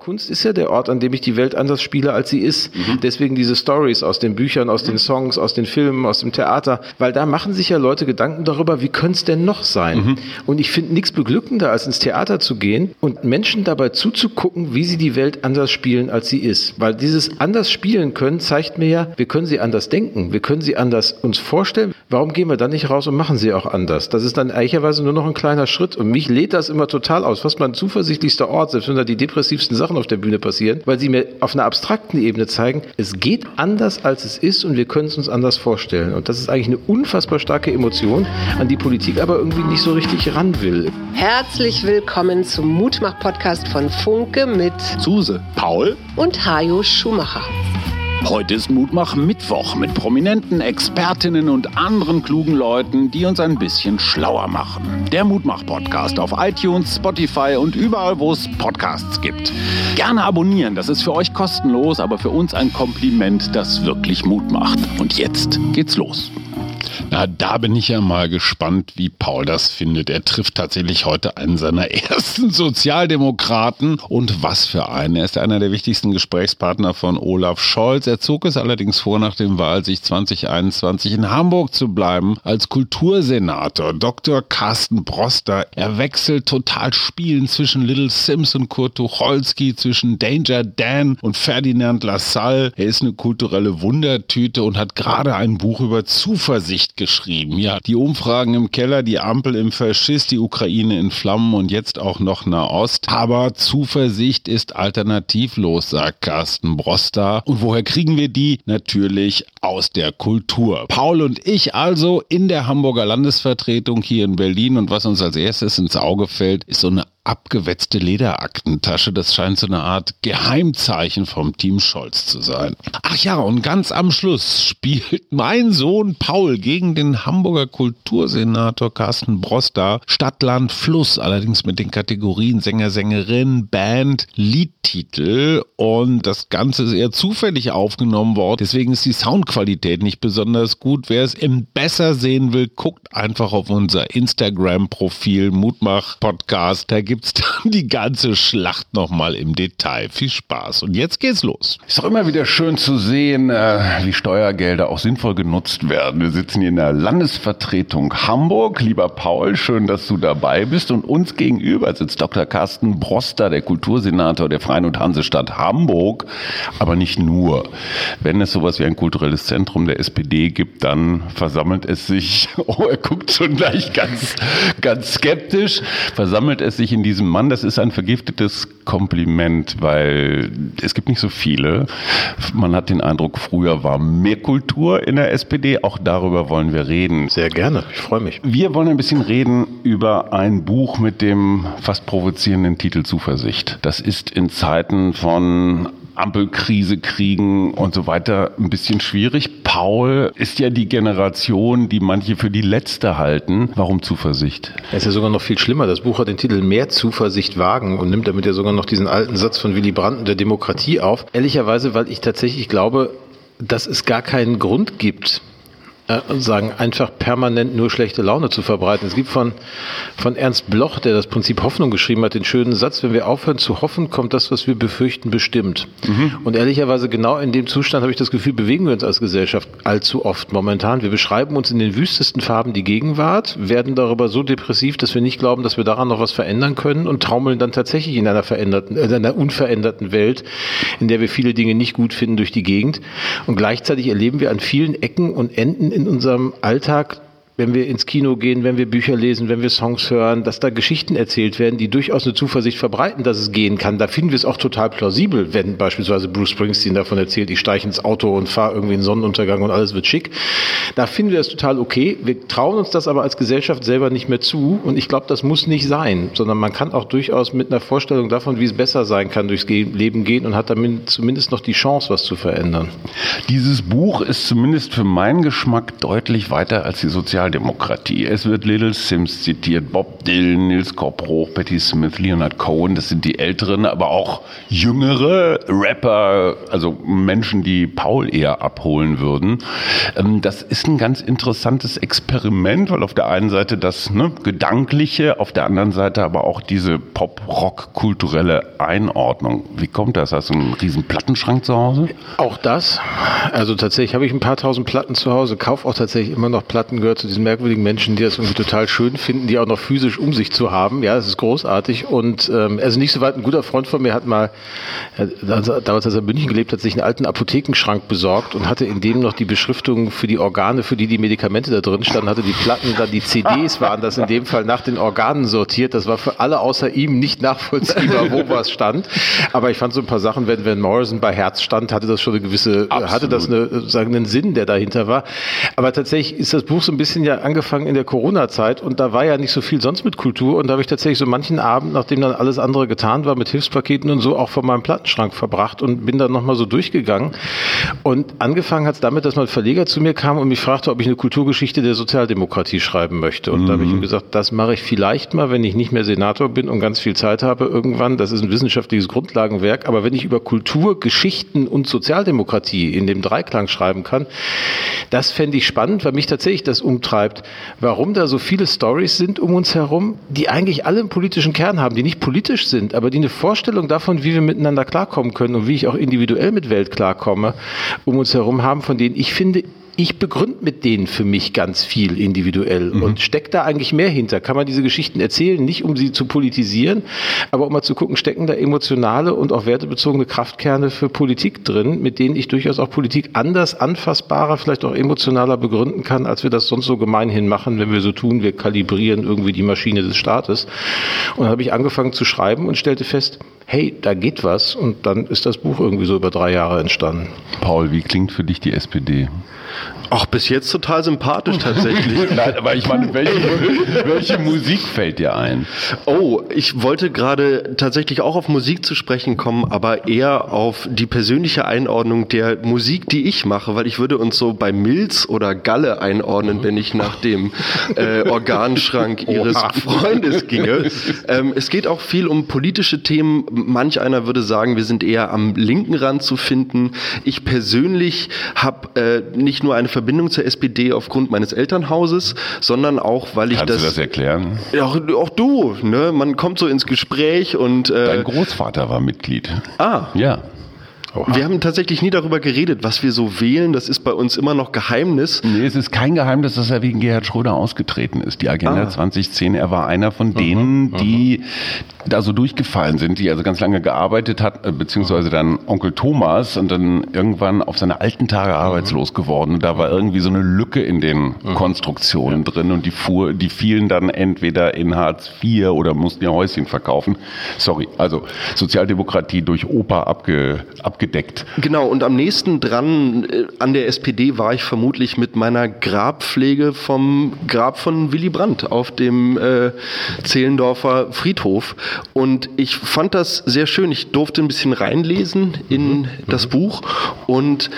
Kunst ist ja der Ort, an dem ich die Welt anders spiele, als sie ist. Mhm. Deswegen diese Stories aus den Büchern, aus den Songs, aus den Filmen, aus dem Theater, weil da machen sich ja Leute Gedanken darüber, wie könnte es denn noch sein? Mhm. Und ich finde nichts beglückender, als ins Theater zu gehen und Menschen dabei zuzugucken, wie sie die Welt anders spielen, als sie ist. Weil dieses anders spielen können zeigt mir ja, wir können sie anders denken, wir können sie anders uns vorstellen. Warum gehen wir dann nicht raus und machen sie auch anders? Das ist dann ehrlicherweise nur noch ein kleiner Schritt. Und mich lädt das immer total aus. Was mein zuversichtlichster Ort, selbst wenn da die depressivsten Sachen Sachen auf der Bühne passieren, weil sie mir auf einer abstrakten Ebene zeigen, es geht anders, als es ist und wir können es uns anders vorstellen. Und das ist eigentlich eine unfassbar starke Emotion, an die Politik aber irgendwie nicht so richtig ran will. Herzlich willkommen zum Mutmach-Podcast von Funke mit Suse, Paul und Hajo Schumacher. Heute ist Mutmach Mittwoch mit prominenten Expertinnen und anderen klugen Leuten, die uns ein bisschen schlauer machen. Der Mutmach Podcast auf iTunes, Spotify und überall, wo es Podcasts gibt. Gerne abonnieren, das ist für euch kostenlos, aber für uns ein Kompliment, das wirklich Mut macht. Und jetzt geht's los. Na, da bin ich ja mal gespannt, wie Paul das findet. Er trifft tatsächlich heute einen seiner ersten Sozialdemokraten. Und was für einen. Er ist einer der wichtigsten Gesprächspartner von Olaf Scholz. Er zog es allerdings vor, nach dem Wahlsicht 2021 in Hamburg zu bleiben als Kultursenator. Dr. Carsten Broster. Er wechselt total Spielen zwischen Little Sims und Kurt Tucholsky, zwischen Danger Dan und Ferdinand Lassalle. Er ist eine kulturelle Wundertüte und hat gerade ein Buch über Zuversicht geschrieben. Ja, die Umfragen im Keller, die Ampel im Faschist, die Ukraine in Flammen und jetzt auch noch Nahost. Aber Zuversicht ist alternativlos, sagt Carsten Broster. Und woher kriegen wir die? Natürlich aus der Kultur. Paul und ich also in der Hamburger Landesvertretung hier in Berlin. Und was uns als erstes ins Auge fällt, ist so eine abgewetzte Lederaktentasche. Das scheint so eine Art Geheimzeichen vom Team Scholz zu sein. Ach ja, und ganz am Schluss spielt mein Sohn Paul gegen den Hamburger Kultursenator Carsten Broster Stadtland Fluss, allerdings mit den Kategorien Sänger, Sängerin, Band, Liedtitel und das Ganze ist eher zufällig aufgenommen worden. Deswegen ist die Soundqualität nicht besonders gut. Wer es im besser sehen will, guckt einfach auf unser Instagram-Profil Mutmach Podcast. Gibt gibt's dann die ganze Schlacht nochmal im Detail. Viel Spaß. Und jetzt geht's los. Ist doch immer wieder schön zu sehen, äh, wie Steuergelder auch sinnvoll genutzt werden. Wir sitzen hier in der Landesvertretung Hamburg. Lieber Paul, schön, dass du dabei bist. Und uns gegenüber sitzt Dr. Carsten Broster, der Kultursenator der Freien und Hansestadt Hamburg. Aber nicht nur. Wenn es sowas wie ein kulturelles Zentrum der SPD gibt, dann versammelt es sich, oh, er guckt schon gleich ganz, ganz skeptisch, versammelt es sich in die diesem Mann, das ist ein vergiftetes Kompliment, weil es gibt nicht so viele. Man hat den Eindruck, früher war mehr Kultur in der SPD. Auch darüber wollen wir reden. Sehr gerne, ich freue mich. Wir wollen ein bisschen reden über ein Buch mit dem fast provozierenden Titel Zuversicht. Das ist in Zeiten von Ampelkrise kriegen und so weiter ein bisschen schwierig. Paul ist ja die Generation, die manche für die letzte halten. Warum Zuversicht? Es ist ja sogar noch viel schlimmer. Das Buch hat den Titel Mehr Zuversicht wagen und nimmt damit ja sogar noch diesen alten Satz von Willy Brandt der Demokratie auf. Ehrlicherweise, weil ich tatsächlich glaube, dass es gar keinen Grund gibt, sagen, einfach permanent nur schlechte Laune zu verbreiten. Es gibt von, von Ernst Bloch, der das Prinzip Hoffnung geschrieben hat, den schönen Satz, wenn wir aufhören zu hoffen, kommt das, was wir befürchten, bestimmt. Mhm. Und ehrlicherweise genau in dem Zustand habe ich das Gefühl, bewegen wir uns als Gesellschaft allzu oft momentan. Wir beschreiben uns in den wüstesten Farben die Gegenwart, werden darüber so depressiv, dass wir nicht glauben, dass wir daran noch was verändern können und taumeln dann tatsächlich in einer veränderten, in einer unveränderten Welt, in der wir viele Dinge nicht gut finden, durch die Gegend. Und gleichzeitig erleben wir an vielen Ecken und Enden in unserem Alltag wenn wir ins Kino gehen, wenn wir Bücher lesen, wenn wir Songs hören, dass da Geschichten erzählt werden, die durchaus eine Zuversicht verbreiten, dass es gehen kann. Da finden wir es auch total plausibel, wenn beispielsweise Bruce Springsteen davon erzählt, ich steige ins Auto und fahre irgendwie in Sonnenuntergang und alles wird schick. Da finden wir es total okay. Wir trauen uns das aber als Gesellschaft selber nicht mehr zu und ich glaube, das muss nicht sein, sondern man kann auch durchaus mit einer Vorstellung davon, wie es besser sein kann, durchs Leben gehen und hat damit zumindest noch die Chance, was zu verändern. Dieses Buch ist zumindest für meinen Geschmack deutlich weiter als die Sozial Sozialdemokratie. Es wird Little Sims zitiert, Bob Dylan, Nils Koppruch, Patti Smith, Leonard Cohen, das sind die Älteren, aber auch jüngere Rapper, also Menschen, die Paul eher abholen würden. Ähm, das ist ein ganz interessantes Experiment, weil auf der einen Seite das ne, Gedankliche, auf der anderen Seite aber auch diese Pop-Rock-kulturelle Einordnung. Wie kommt das? Hast du einen riesen Plattenschrank zu Hause? Auch das. Also tatsächlich habe ich ein paar tausend Platten zu Hause, kaufe auch tatsächlich immer noch Platten, gehört zu diesen merkwürdigen Menschen, die das irgendwie total schön finden, die auch noch physisch um sich zu haben. Ja, das ist großartig. Und ähm, also nicht so weit, ein guter Freund von mir hat mal, also, damals als er in München gelebt hat, sich einen alten Apothekenschrank besorgt und hatte in dem noch die Beschriftung für die Organe, für die die Medikamente da drin standen, hatte die Platten, dann die CDs waren das in dem Fall nach den Organen sortiert. Das war für alle außer ihm nicht nachvollziehbar, wo was stand. Aber ich fand so ein paar Sachen, wenn, wenn Morrison bei Herz stand, hatte das schon eine gewisse, Absolut. hatte das eine, sagen, einen Sinn, der dahinter war. Aber tatsächlich ist das Buch so ein bisschen ja angefangen in der Corona-Zeit und da war ja nicht so viel sonst mit Kultur und da habe ich tatsächlich so manchen Abend, nachdem dann alles andere getan war, mit Hilfspaketen und so auch vor meinem Plattenschrank verbracht und bin dann nochmal so durchgegangen. Und angefangen hat es damit, dass mein Verleger zu mir kam und mich fragte, ob ich eine Kulturgeschichte der Sozialdemokratie schreiben möchte. Und mhm. da habe ich ihm mhm. gesagt, das mache ich vielleicht mal, wenn ich nicht mehr Senator bin und ganz viel Zeit habe irgendwann. Das ist ein wissenschaftliches Grundlagenwerk. Aber wenn ich über Kultur, Geschichten und Sozialdemokratie in dem Dreiklang schreiben kann, das fände ich spannend, weil mich tatsächlich das umtreibt, warum da so viele Stories sind um uns herum, die eigentlich alle einen politischen Kern haben, die nicht politisch sind, aber die eine Vorstellung davon, wie wir miteinander klarkommen können und wie ich auch individuell mit Welt klarkomme, um uns herum haben, von denen ich finde, ich begründe mit denen für mich ganz viel individuell mhm. und steckt da eigentlich mehr hinter. Kann man diese Geschichten erzählen, nicht um sie zu politisieren, aber um mal zu gucken, stecken da emotionale und auch wertebezogene Kraftkerne für Politik drin, mit denen ich durchaus auch Politik anders, anfassbarer, vielleicht auch emotionaler begründen kann, als wir das sonst so gemeinhin machen, wenn wir so tun, wir kalibrieren irgendwie die Maschine des Staates. Und dann habe ich angefangen zu schreiben und stellte fest, hey, da geht was und dann ist das Buch irgendwie so über drei Jahre entstanden. Paul, wie klingt für dich die SPD? Auch bis jetzt total sympathisch tatsächlich. Nein, aber ich meine, welche, welche Musik fällt dir ein? Oh, ich wollte gerade tatsächlich auch auf Musik zu sprechen kommen, aber eher auf die persönliche Einordnung der Musik, die ich mache, weil ich würde uns so bei Milz oder Galle einordnen, wenn ich nach dem äh, Organschrank ihres Freundes ginge. Ähm, es geht auch viel um politische Themen. Manch einer würde sagen, wir sind eher am linken Rand zu finden. Ich persönlich habe äh, nicht nur eine Verbindung zur SPD aufgrund meines Elternhauses, sondern auch, weil ich Kannst das. Kannst du das erklären? Ja, auch, auch, du, ne? Man kommt so ins Gespräch und. Äh, Dein Großvater war Mitglied. Ah. Ja. Oha. Wir haben tatsächlich nie darüber geredet, was wir so wählen. Das ist bei uns immer noch Geheimnis. Nee, es ist kein Geheimnis, dass er wegen Gerhard Schröder ausgetreten ist. Die Agenda ah. 2010, er war einer von denen, die da so durchgefallen sind, die also ganz lange gearbeitet hat, äh, beziehungsweise dann Onkel Thomas und dann irgendwann auf seine alten Tage arbeitslos geworden. Und da war irgendwie so eine Lücke in den Konstruktionen ja. drin und die fuhr, die fielen dann entweder in Hartz IV oder mussten ihr Häuschen verkaufen. Sorry, also Sozialdemokratie durch Opa abge, abge abgedeckt. Genau, und am nächsten dran äh, an der SPD war ich vermutlich mit meiner Grabpflege vom Grab von Willy Brandt auf dem äh, Zehlendorfer Friedhof. Und ich fand das sehr schön. Ich durfte ein bisschen reinlesen in mhm. das Buch und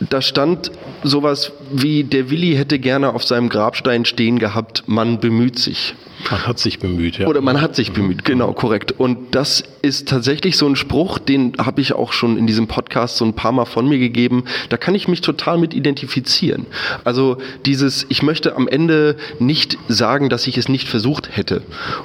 da stand sowas wie, der Willi hätte gerne auf seinem Grabstein stehen gehabt, man bemüht sich. Man hat sich bemüht, ja. Oder man hat sich bemüht, genau, korrekt. Und das ist tatsächlich so ein Spruch, den habe ich auch schon in diesem Podcast so ein paar Mal von mir gegeben. Da kann ich mich total mit identifizieren. Also dieses, ich möchte am Ende nicht sagen, dass ich es nicht versucht hätte.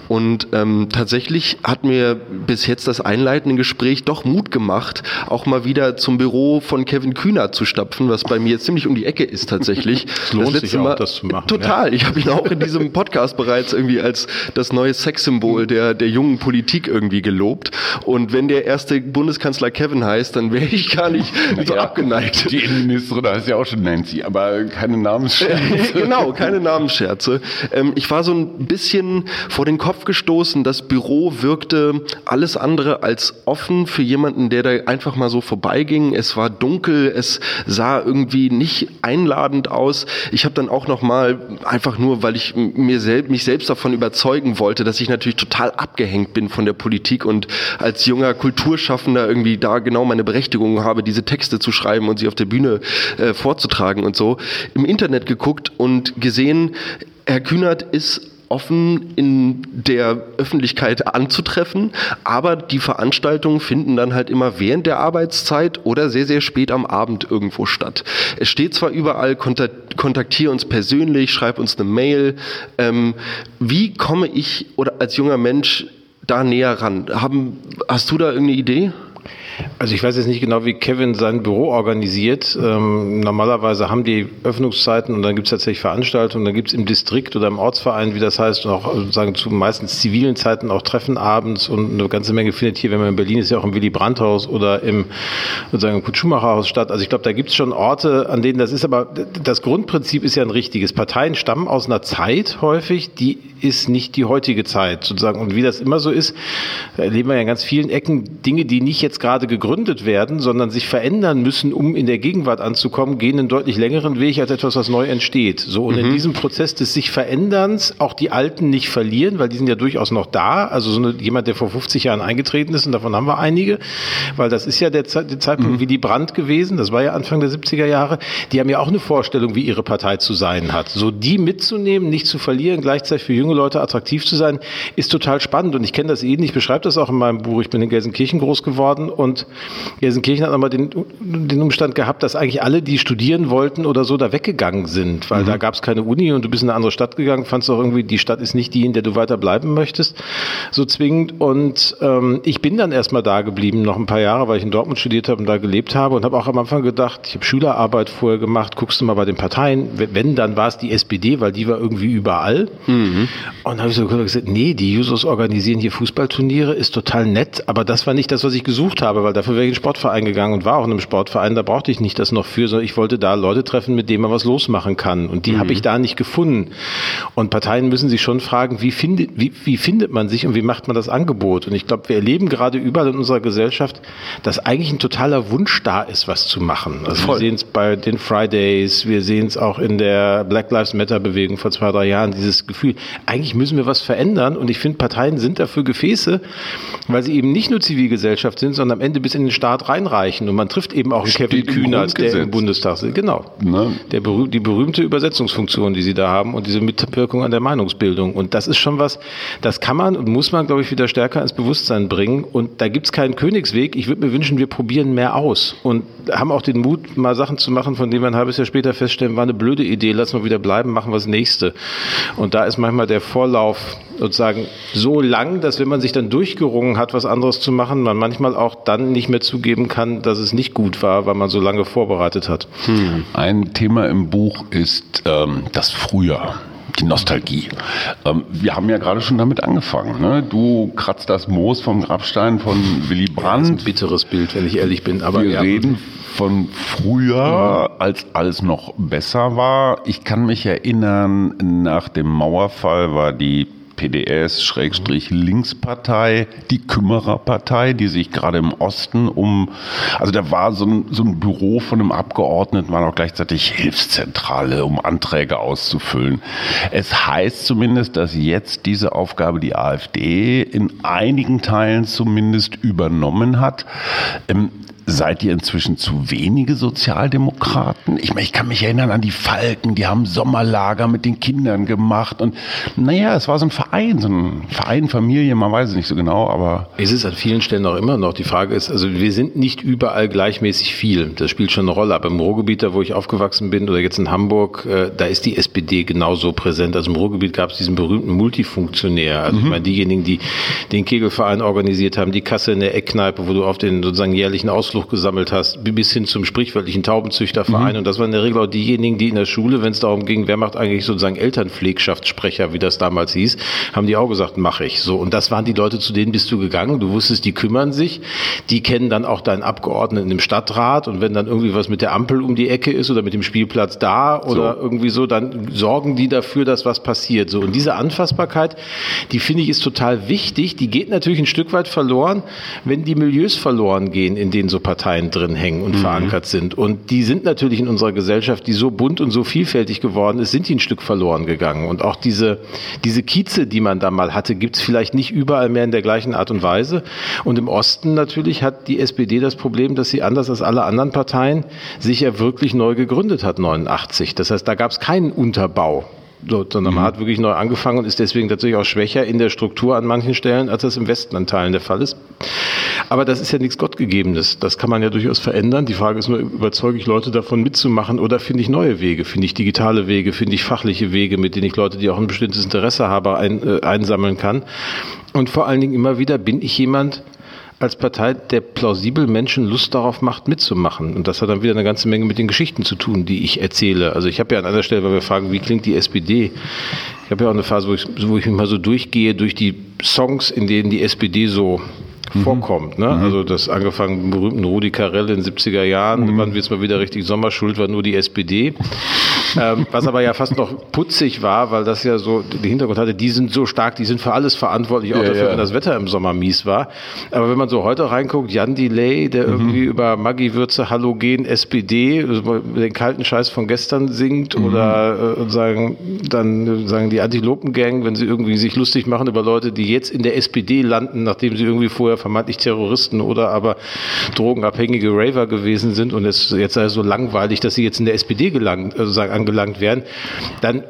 Und ähm, tatsächlich hat mir bis jetzt das einleitende Gespräch doch Mut gemacht, auch mal wieder zum Büro von Kevin Kühner zu stapfen, was bei mir ziemlich um die Ecke ist tatsächlich. es lohnt das sich auch, mal, das zu machen. Total. Ja. Ich habe ihn auch in diesem Podcast bereits irgendwie als das neue Sexsymbol der, der jungen Politik irgendwie gelobt. Und wenn der erste Bundeskanzler Kevin heißt, dann wäre ich gar nicht so abgeneigt. Die Innenministerin heißt ja auch schon Nancy, aber keine Namensscherze. genau, keine Namensscherze. Ähm, ich war so ein bisschen vor den Kopf gestoßen. Das Büro wirkte alles andere als offen für jemanden, der da einfach mal so vorbeiging. Es war dunkel, es sah irgendwie nicht einladend aus. Ich habe dann auch noch mal einfach nur, weil ich mir selbst, mich selbst davon überzeugen wollte, dass ich natürlich total abgehängt bin von der Politik und als junger Kulturschaffender irgendwie da genau meine Berechtigung habe, diese Texte zu schreiben und sie auf der Bühne äh, vorzutragen und so, im Internet geguckt und gesehen, Herr Kühnert ist offen in der Öffentlichkeit anzutreffen, aber die Veranstaltungen finden dann halt immer während der Arbeitszeit oder sehr, sehr spät am Abend irgendwo statt. Es steht zwar überall, kontaktiere uns persönlich, schreib uns eine Mail. Ähm, wie komme ich oder als junger Mensch da näher ran? Haben, hast du da irgendeine Idee? Also ich weiß jetzt nicht genau, wie Kevin sein Büro organisiert. Ähm, normalerweise haben die Öffnungszeiten und dann gibt es tatsächlich Veranstaltungen, dann gibt es im Distrikt oder im Ortsverein, wie das heißt, auch sozusagen zu meistens zivilen Zeiten auch Treffen abends und eine ganze Menge findet hier, wenn man in Berlin ist, ja auch im Willy Brandt-Haus oder im sozusagen im Kurt-Schumacher-Haus statt. Also ich glaube, da gibt es schon Orte, an denen das ist, aber das Grundprinzip ist ja ein richtiges. Parteien stammen aus einer Zeit häufig, die ist nicht die heutige Zeit sozusagen. Und wie das immer so ist, erleben wir ja in ganz vielen Ecken Dinge, die nicht jetzt gerade gegründet werden, sondern sich verändern müssen, um in der Gegenwart anzukommen, gehen einen deutlich längeren Weg als etwas, was neu entsteht. So und mhm. in diesem Prozess des sich Veränderns auch die Alten nicht verlieren, weil die sind ja durchaus noch da. Also so eine, jemand, der vor 50 Jahren eingetreten ist, und davon haben wir einige, weil das ist ja der, der Zeitpunkt mhm. wie die Brand gewesen. Das war ja Anfang der 70er Jahre. Die haben ja auch eine Vorstellung, wie ihre Partei zu sein hat. So die mitzunehmen, nicht zu verlieren, gleichzeitig für junge Leute attraktiv zu sein, ist total spannend. Und ich kenne das ähnlich, ich beschreibe das auch in meinem Buch. Ich bin in Gelsenkirchen groß geworden und Gelsenkirchen hat nochmal den, den Umstand gehabt, dass eigentlich alle, die studieren wollten oder so, da weggegangen sind, weil mhm. da gab es keine Uni und du bist in eine andere Stadt gegangen, fandst auch irgendwie, die Stadt ist nicht die, in der du weiter bleiben möchtest, so zwingend. Und ähm, ich bin dann erstmal da geblieben, noch ein paar Jahre, weil ich in Dortmund studiert habe und da gelebt habe und habe auch am Anfang gedacht, ich habe Schülerarbeit vorher gemacht, guckst du mal bei den Parteien, wenn, dann war es die SPD, weil die war irgendwie überall. Mhm. Und habe ich so gesagt, nee, die Jusos organisieren hier Fußballturniere, ist total nett, aber das war nicht das, was ich gesucht habe, weil dafür wäre ich in den Sportverein gegangen und war auch in einem Sportverein, da brauchte ich nicht das noch für, sondern ich wollte da Leute treffen, mit denen man was losmachen kann. Und die mhm. habe ich da nicht gefunden. Und Parteien müssen sich schon fragen, wie findet, wie, wie findet man sich und wie macht man das Angebot? Und ich glaube, wir erleben gerade überall in unserer Gesellschaft, dass eigentlich ein totaler Wunsch da ist, was zu machen. Also Voll. wir sehen es bei den Fridays, wir sehen es auch in der Black Lives Matter Bewegung vor zwei, drei Jahren, dieses Gefühl, eigentlich müssen wir was verändern. Und ich finde, Parteien sind dafür Gefäße, weil sie eben nicht nur Zivilgesellschaft sind, sondern am Ende bis in den Staat reinreichen. Und man trifft eben auch einen Kevin Kühnert, der im Bundestag ist. Genau. Ne? Der, die berühmte Übersetzungsfunktion, die sie da haben und diese Mitwirkung an der Meinungsbildung. Und das ist schon was, das kann man und muss man, glaube ich, wieder stärker ins Bewusstsein bringen. Und da gibt es keinen Königsweg. Ich würde mir wünschen, wir probieren mehr aus und haben auch den Mut, mal Sachen zu machen, von denen wir ein halbes Jahr später feststellen, war eine blöde Idee, lassen wir wieder bleiben, machen wir das nächste. Und da ist manchmal der Vorlauf sozusagen so lang, dass wenn man sich dann durchgerungen hat, was anderes zu machen, man manchmal auch dann nicht mehr zugeben kann, dass es nicht gut war, weil man so lange vorbereitet hat. Hm. Ein Thema im Buch ist ähm, das Frühjahr die Nostalgie. Ähm, wir haben ja gerade schon damit angefangen. Ne? Du kratzt das Moos vom Grabstein von Willy Brandt. das ist ein bitteres Bild, wenn ich ehrlich bin. Aber wir ja. reden von früher, mhm. als alles noch besser war. Ich kann mich erinnern, nach dem Mauerfall war die PDS-Linkspartei, die Kümmererpartei, die sich gerade im Osten um, also da war so ein, so ein Büro von einem Abgeordneten, war auch gleichzeitig Hilfszentrale, um Anträge auszufüllen. Es heißt zumindest, dass jetzt diese Aufgabe die AfD in einigen Teilen zumindest übernommen hat. Ähm, Seid ihr inzwischen zu wenige Sozialdemokraten? Ich meine, ich kann mich erinnern an die Falken, die haben Sommerlager mit den Kindern gemacht und naja, es war so ein Verein, so ein Verein, Familie, man weiß es nicht so genau, aber. Es ist an vielen Stellen auch immer noch. Die Frage ist, also wir sind nicht überall gleichmäßig viel. Das spielt schon eine Rolle. Aber im Ruhrgebiet, da wo ich aufgewachsen bin oder jetzt in Hamburg, äh, da ist die SPD genauso präsent. Also im Ruhrgebiet gab es diesen berühmten Multifunktionär. Also mhm. ich meine, diejenigen, die den Kegelverein organisiert haben, die Kasse in der Eckkneipe, wo du auf den sozusagen jährlichen Ausflug Ausflucht gesammelt hast, bis hin zum sprichwörtlichen Taubenzüchterverein. Mhm. Und das waren in der Regel auch diejenigen, die in der Schule, wenn es darum ging, wer macht eigentlich sozusagen Elternpflegschaftssprecher, wie das damals hieß, haben die auch gesagt, mache ich. So. Und das waren die Leute, zu denen bist du gegangen. Du wusstest, die kümmern sich. Die kennen dann auch deinen Abgeordneten im Stadtrat. Und wenn dann irgendwie was mit der Ampel um die Ecke ist oder mit dem Spielplatz da oder so. irgendwie so, dann sorgen die dafür, dass was passiert. So. Und diese Anfassbarkeit, die finde ich ist total wichtig. Die geht natürlich ein Stück weit verloren, wenn die Milieus verloren gehen, in denen so Parteien drin hängen und mhm. verankert sind. Und die sind natürlich in unserer Gesellschaft, die so bunt und so vielfältig geworden ist, sind die ein Stück verloren gegangen. Und auch diese, diese Kieze, die man da mal hatte, gibt es vielleicht nicht überall mehr in der gleichen Art und Weise. Und im Osten natürlich hat die SPD das Problem, dass sie anders als alle anderen Parteien sich ja wirklich neu gegründet hat, 89. Das heißt, da gab es keinen Unterbau sondern man hat wirklich neu angefangen und ist deswegen tatsächlich auch schwächer in der Struktur an manchen Stellen, als das im Westen an Teilen der Fall ist. Aber das ist ja nichts Gottgegebenes. Das kann man ja durchaus verändern. Die Frage ist nur, überzeuge ich Leute davon mitzumachen oder finde ich neue Wege? Finde ich digitale Wege? Finde ich fachliche Wege, mit denen ich Leute, die auch ein bestimmtes Interesse haben, ein, äh, einsammeln kann? Und vor allen Dingen immer wieder bin ich jemand, als Partei, der plausibel Menschen Lust darauf macht, mitzumachen. Und das hat dann wieder eine ganze Menge mit den Geschichten zu tun, die ich erzähle. Also ich habe ja an einer Stelle, weil wir fragen, wie klingt die SPD? Ich habe ja auch eine Phase, wo ich, wo ich mich mal so durchgehe durch die Songs, in denen die SPD so. Vorkommt. Ne? Mhm. Also das angefangen mit dem berühmten Rudi Carell in den 70er Jahren, mhm. wann wird es mal wieder richtig Sommerschuld, war nur die SPD. ähm, was aber ja fast noch putzig war, weil das ja so den Hintergrund hatte, die sind so stark, die sind für alles verantwortlich, auch ja, dafür, ja. wenn das Wetter im Sommer mies war. Aber wenn man so heute reinguckt, Jan Delay, der mhm. irgendwie über Maggi Würze, Halogen, SPD, also den kalten Scheiß von gestern singt mhm. oder äh, sagen, dann sagen die Antilopen-Gang, wenn sie irgendwie sich lustig machen über Leute, die jetzt in der SPD landen, nachdem sie irgendwie vorher vermeintlich Terroristen oder aber drogenabhängige Raver gewesen sind und es jetzt sei so langweilig, dass sie jetzt in der SPD gelangt, also angelangt werden, dann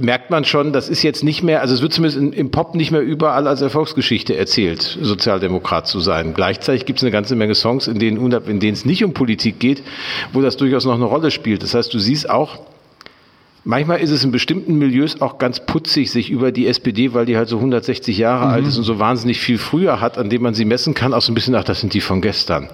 merkt man schon, das ist jetzt nicht mehr, also es wird zumindest im Pop nicht mehr überall als Erfolgsgeschichte erzählt, Sozialdemokrat zu sein. Gleichzeitig gibt es eine ganze Menge Songs, in denen, in denen es nicht um Politik geht, wo das durchaus noch eine Rolle spielt. Das heißt, du siehst auch, Manchmal ist es in bestimmten Milieus auch ganz putzig, sich über die SPD, weil die halt so 160 Jahre mhm. alt ist und so wahnsinnig viel früher hat, an dem man sie messen kann, auch so ein bisschen, ach, das sind die von gestern.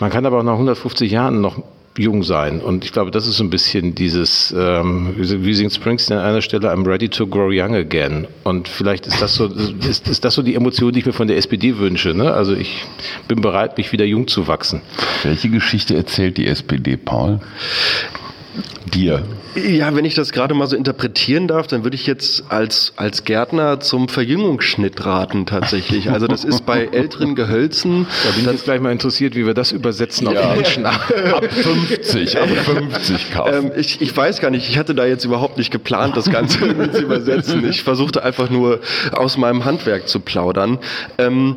Man kann aber auch nach 150 Jahren noch jung sein. Und ich glaube, das ist so ein bisschen dieses, ähm, wie singt Springsteen an einer Stelle, I'm ready to grow young again. Und vielleicht ist das so, ist, ist das so die Emotion, die ich mir von der SPD wünsche. Ne? Also ich bin bereit, mich wieder jung zu wachsen. Welche Geschichte erzählt die SPD, Paul? Dir. Ja, wenn ich das gerade mal so interpretieren darf, dann würde ich jetzt als, als Gärtner zum Verjüngungsschnitt raten tatsächlich. Also das ist bei älteren Gehölzen. Da bin ich jetzt gleich mal interessiert, wie wir das übersetzen ja. auf die Menschen. Ab 50, ab 50 kaufen. Ähm, ich, ich weiß gar nicht, ich hatte da jetzt überhaupt nicht geplant, das Ganze zu übersetzen. Ich versuchte einfach nur aus meinem Handwerk zu plaudern. Ähm,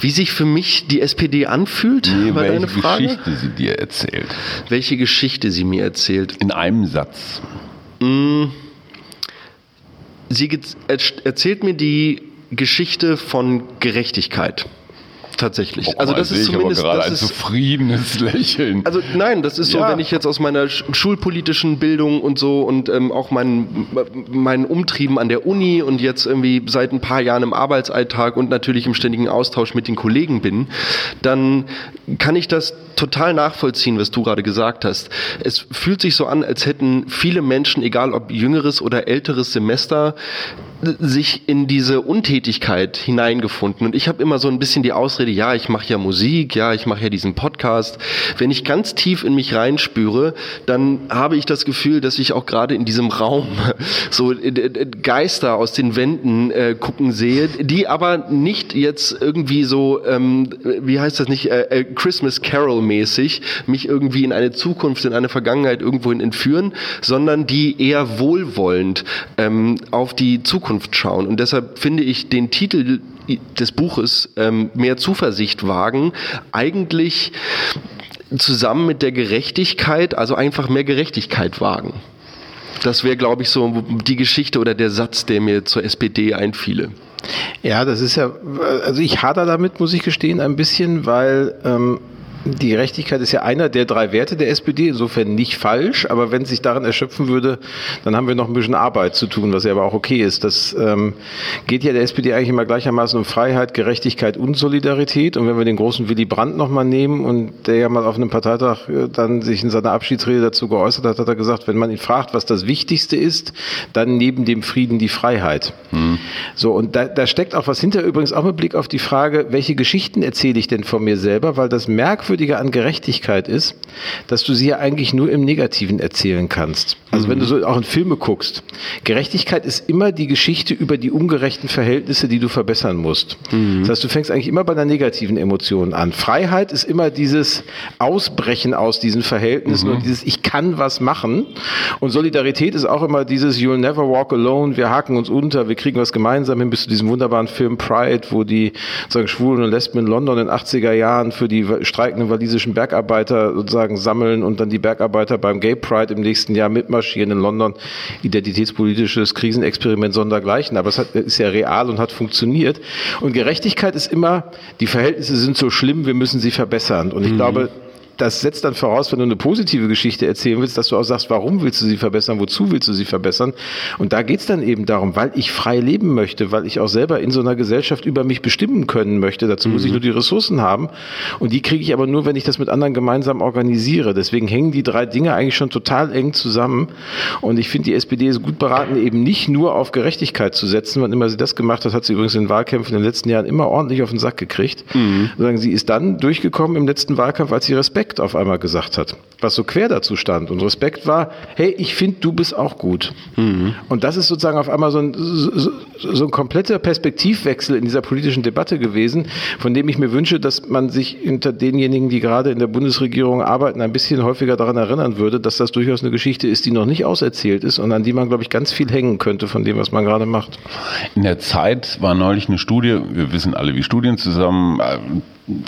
wie sich für mich die SPD anfühlt, nee, war deine Frage. Welche Geschichte sie dir erzählt. Welche Geschichte sie mir erzählt. In einem Satz. Mm. Sie erzählt mir die Geschichte von Gerechtigkeit tatsächlich. Oh, also das ist zumindest gerade ein zufriedenes Lächeln. Also nein, das ist so, ja. wenn ich jetzt aus meiner schulpolitischen Bildung und so und ähm, auch meinen mein Umtrieben an der Uni und jetzt irgendwie seit ein paar Jahren im Arbeitsalltag und natürlich im ständigen Austausch mit den Kollegen bin, dann kann ich das total nachvollziehen, was du gerade gesagt hast. Es fühlt sich so an, als hätten viele Menschen, egal ob jüngeres oder älteres Semester, sich in diese Untätigkeit hineingefunden. Und ich habe immer so ein bisschen die Ausrede, ja, ich mache ja Musik, ja, ich mache ja diesen Podcast. Wenn ich ganz tief in mich reinspüre, dann habe ich das Gefühl, dass ich auch gerade in diesem Raum so äh, äh, Geister aus den Wänden äh, gucken sehe, die aber nicht jetzt irgendwie so, ähm, wie heißt das nicht, äh, äh Christmas Carol mäßig mich irgendwie in eine Zukunft, in eine Vergangenheit irgendwohin entführen, sondern die eher wohlwollend ähm, auf die Zukunft schauen. Und deshalb finde ich den Titel des Buches ähm, mehr Zuversicht wagen eigentlich zusammen mit der Gerechtigkeit, also einfach mehr Gerechtigkeit wagen. Das wäre, glaube ich, so die Geschichte oder der Satz, der mir zur SPD einfiele. Ja, das ist ja, also ich hader damit, muss ich gestehen, ein bisschen, weil ähm, die Gerechtigkeit ist ja einer der drei Werte der SPD, insofern nicht falsch, aber wenn es sich darin erschöpfen würde, dann haben wir noch ein bisschen Arbeit zu tun, was ja aber auch okay ist. Das ähm, geht ja der SPD eigentlich immer gleichermaßen um Freiheit, Gerechtigkeit und Solidarität. Und wenn wir den großen Willy Brandt nochmal nehmen und der ja mal auf einem Parteitag äh, dann sich in seiner Abschiedsrede dazu geäußert hat, hat er gesagt, wenn man ihn fragt, was das Wichtigste ist, dann neben dem Frieden die Freiheit. Hm. So, und da, da steckt auch was hinter, übrigens auch mit Blick auf die Frage, welche Geschichten erzähle ich denn von mir selber, weil das merkwürdig Merkwürdige an Gerechtigkeit ist, dass du sie ja eigentlich nur im Negativen erzählen kannst. Also mhm. wenn du so auch in Filme guckst, Gerechtigkeit ist immer die Geschichte über die ungerechten Verhältnisse, die du verbessern musst. Mhm. Das heißt, du fängst eigentlich immer bei einer negativen Emotion an. Freiheit ist immer dieses Ausbrechen aus diesen Verhältnissen mhm. und dieses Ich kann was machen. Und Solidarität ist auch immer dieses You'll never walk alone, wir haken uns unter, wir kriegen was gemeinsam hin bis zu diesem wunderbaren Film Pride, wo die sagen, Schwulen und Lesben in London in den 80er Jahren für die streikenden eigenen walisischen Bergarbeiter sozusagen sammeln und dann die Bergarbeiter beim Gay Pride im nächsten Jahr mitmarschieren in London. Identitätspolitisches Krisenexperiment sondergleichen. Aber es hat, ist ja real und hat funktioniert. Und Gerechtigkeit ist immer, die Verhältnisse sind so schlimm, wir müssen sie verbessern. Und ich mhm. glaube, das setzt dann voraus, wenn du eine positive Geschichte erzählen willst, dass du auch sagst, warum willst du sie verbessern, wozu willst du sie verbessern. Und da geht's dann eben darum, weil ich frei leben möchte, weil ich auch selber in so einer Gesellschaft über mich bestimmen können möchte. Dazu muss ich mhm. nur die Ressourcen haben. Und die kriege ich aber nur, wenn ich das mit anderen gemeinsam organisiere. Deswegen hängen die drei Dinge eigentlich schon total eng zusammen. Und ich finde, die SPD ist gut beraten, eben nicht nur auf Gerechtigkeit zu setzen. Wann immer sie das gemacht hat, hat sie übrigens in den Wahlkämpfen in den letzten Jahren immer ordentlich auf den Sack gekriegt. Mhm. Sie ist dann durchgekommen im letzten Wahlkampf, als sie Respekt Respekt auf einmal gesagt hat, was so quer dazu stand. Und Respekt war, hey, ich finde, du bist auch gut. Mhm. Und das ist sozusagen auf einmal so ein, so, so ein kompletter Perspektivwechsel in dieser politischen Debatte gewesen, von dem ich mir wünsche, dass man sich hinter denjenigen, die gerade in der Bundesregierung arbeiten, ein bisschen häufiger daran erinnern würde, dass das durchaus eine Geschichte ist, die noch nicht auserzählt ist und an die man, glaube ich, ganz viel hängen könnte von dem, was man gerade macht. In der Zeit war neulich eine Studie, wir wissen alle, wie Studien zusammen äh,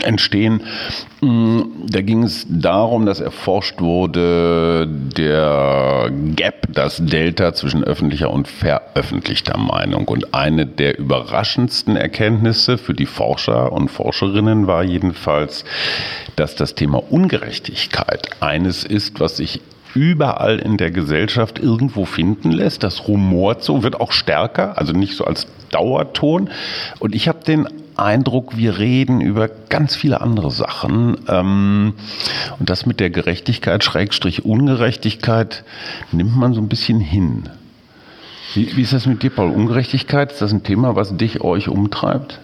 entstehen. Mm, da ging es darum, dass erforscht wurde, der Gap, das Delta zwischen öffentlicher und veröffentlichter Meinung. Und eine der überraschendsten Erkenntnisse für die Forscher und Forscherinnen war jedenfalls, dass das Thema Ungerechtigkeit eines ist, was sich überall in der Gesellschaft irgendwo finden lässt. Das rumort so, wird auch stärker, also nicht so als Dauerton. Und ich habe den Eindruck, wir reden über ganz viele andere Sachen. Ähm, und das mit der Gerechtigkeit, Schrägstrich Ungerechtigkeit, nimmt man so ein bisschen hin. Wie, wie ist das mit dir, Paul? Ungerechtigkeit, ist das ein Thema, was dich, euch umtreibt?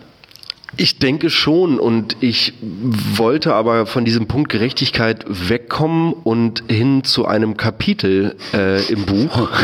Ich denke schon und ich wollte aber von diesem Punkt Gerechtigkeit wegkommen und hin zu einem Kapitel äh, im Buch.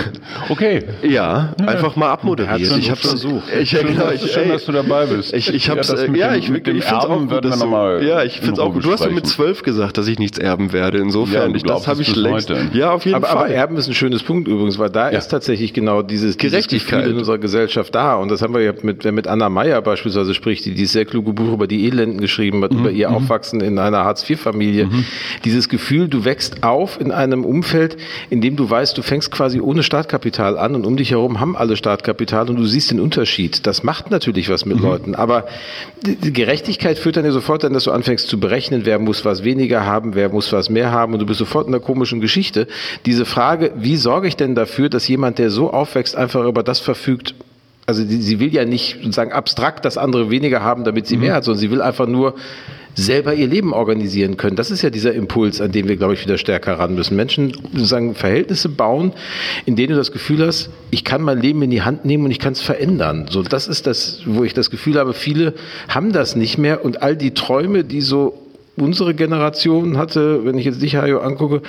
Okay. Ja, einfach mal abmoderiert. Ich habe versucht. Ich, ja, genau, ich, schön, dass du dabei bist. Ich, ich hab's, ja, ja ich, mit ich finde auch gut, dass du, ja, ich finde auch gut. Du hast mir mit zwölf gesagt, dass ich nichts erben werde. Insofern, ja, ich, das habe ich längst. Heute. Ja, auf jeden aber, Fall. Aber Erben ist ein schönes Punkt übrigens, weil da ja. ist tatsächlich genau dieses Gerechtigkeit dieses in unserer Gesellschaft da und das haben wir ja mit, wer mit Anna Meyer beispielsweise spricht, die diese sehr kluge Buch über die Elenden geschrieben hat, mhm. über ihr mhm. Aufwachsen in einer Hartz-IV-Familie. Mhm. Dieses Gefühl, du wächst auf in einem Umfeld, in dem du weißt, du fängst quasi ohne Startkapital an und um dich herum haben alle Startkapital und du siehst den Unterschied. Das macht natürlich was mit mhm. Leuten, aber die Gerechtigkeit führt dann ja sofort dann, dass du anfängst zu berechnen, wer muss was weniger haben, wer muss was mehr haben und du bist sofort in einer komischen Geschichte. Diese Frage, wie sorge ich denn dafür, dass jemand, der so aufwächst, einfach über das verfügt, also die, sie will ja nicht sozusagen abstrakt das andere weniger haben, damit sie mhm. mehr hat, sondern sie will einfach nur selber ihr Leben organisieren können. Das ist ja dieser Impuls, an dem wir, glaube ich, wieder stärker ran müssen. Menschen sozusagen Verhältnisse bauen, in denen du das Gefühl hast, ich kann mein Leben in die Hand nehmen und ich kann es verändern. So, das ist das, wo ich das Gefühl habe, viele haben das nicht mehr und all die Träume, die so unsere Generation hatte, wenn ich jetzt dich, Hajo, angucke,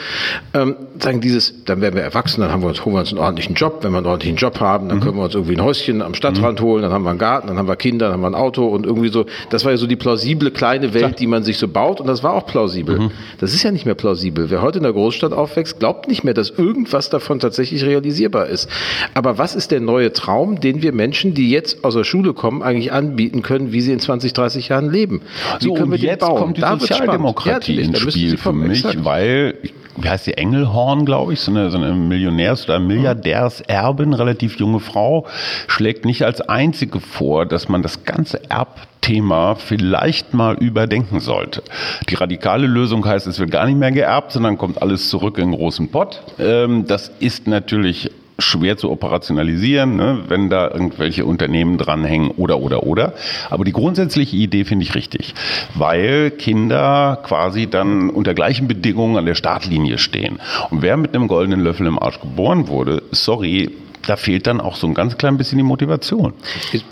ähm, sagen dieses, dann werden wir erwachsen, dann haben wir uns, holen wir uns einen ordentlichen Job. Wenn wir einen ordentlichen Job haben, dann mhm. können wir uns irgendwie ein Häuschen am Stadtrand mhm. holen, dann haben wir einen Garten, dann haben wir Kinder, dann haben wir ein Auto und irgendwie so. Das war ja so die plausible kleine Welt, Klar. die man sich so baut und das war auch plausibel. Mhm. Das ist ja nicht mehr plausibel. Wer heute in der Großstadt aufwächst, glaubt nicht mehr, dass irgendwas davon tatsächlich realisierbar ist. Aber was ist der neue Traum, den wir Menschen, die jetzt aus der Schule kommen, eigentlich anbieten können, wie sie in 20, 30 Jahren leben? Wie so, können wir jetzt bauen? kommt die da Sozialdemokratie ja, ins Spiel für mich, exakt. weil, wie heißt die, Engelhorn, glaube ich, so eine, so eine Millionärs- oder Milliardärserbin, relativ junge Frau, schlägt nicht als einzige vor, dass man das ganze Erbthema vielleicht mal überdenken sollte. Die radikale Lösung heißt, es wird gar nicht mehr geerbt, sondern kommt alles zurück in einen großen Pott. Ähm, das ist natürlich schwer zu operationalisieren, ne, wenn da irgendwelche Unternehmen dranhängen oder oder oder. Aber die grundsätzliche Idee finde ich richtig, weil Kinder quasi dann unter gleichen Bedingungen an der Startlinie stehen. Und wer mit einem goldenen Löffel im Arsch geboren wurde, sorry, da fehlt dann auch so ein ganz klein bisschen die Motivation.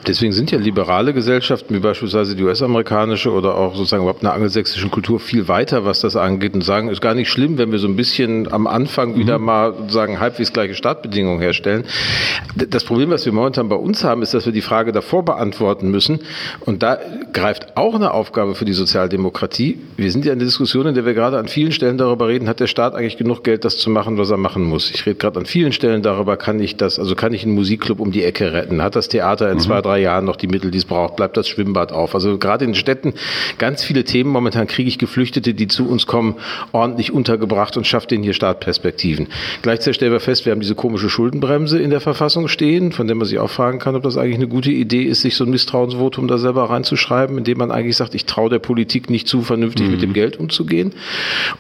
Deswegen sind ja liberale Gesellschaften, wie beispielsweise die US-amerikanische oder auch sozusagen überhaupt eine angelsächsische Kultur viel weiter, was das angeht und sagen, ist gar nicht schlimm, wenn wir so ein bisschen am Anfang mhm. wieder mal sagen halbwegs gleiche Startbedingungen herstellen. Das Problem, was wir momentan bei uns haben, ist, dass wir die Frage davor beantworten müssen und da greift auch eine Aufgabe für die Sozialdemokratie. Wir sind ja in der Diskussion, in der wir gerade an vielen Stellen darüber reden, hat der Staat eigentlich genug Geld, das zu machen, was er machen muss. Ich rede gerade an vielen Stellen darüber, kann ich das das? Also kann ich einen Musikclub um die Ecke retten? Hat das Theater in mhm. zwei, drei Jahren noch die Mittel, die es braucht? Bleibt das Schwimmbad auf? Also gerade in Städten ganz viele Themen. Momentan kriege ich Geflüchtete, die zu uns kommen, ordentlich untergebracht und schafft denen hier Startperspektiven. Gleichzeitig stellen wir fest, wir haben diese komische Schuldenbremse in der Verfassung stehen, von der man sich auch fragen kann, ob das eigentlich eine gute Idee ist, sich so ein Misstrauensvotum da selber reinzuschreiben, indem man eigentlich sagt, ich traue der Politik nicht zu, vernünftig mhm. mit dem Geld umzugehen.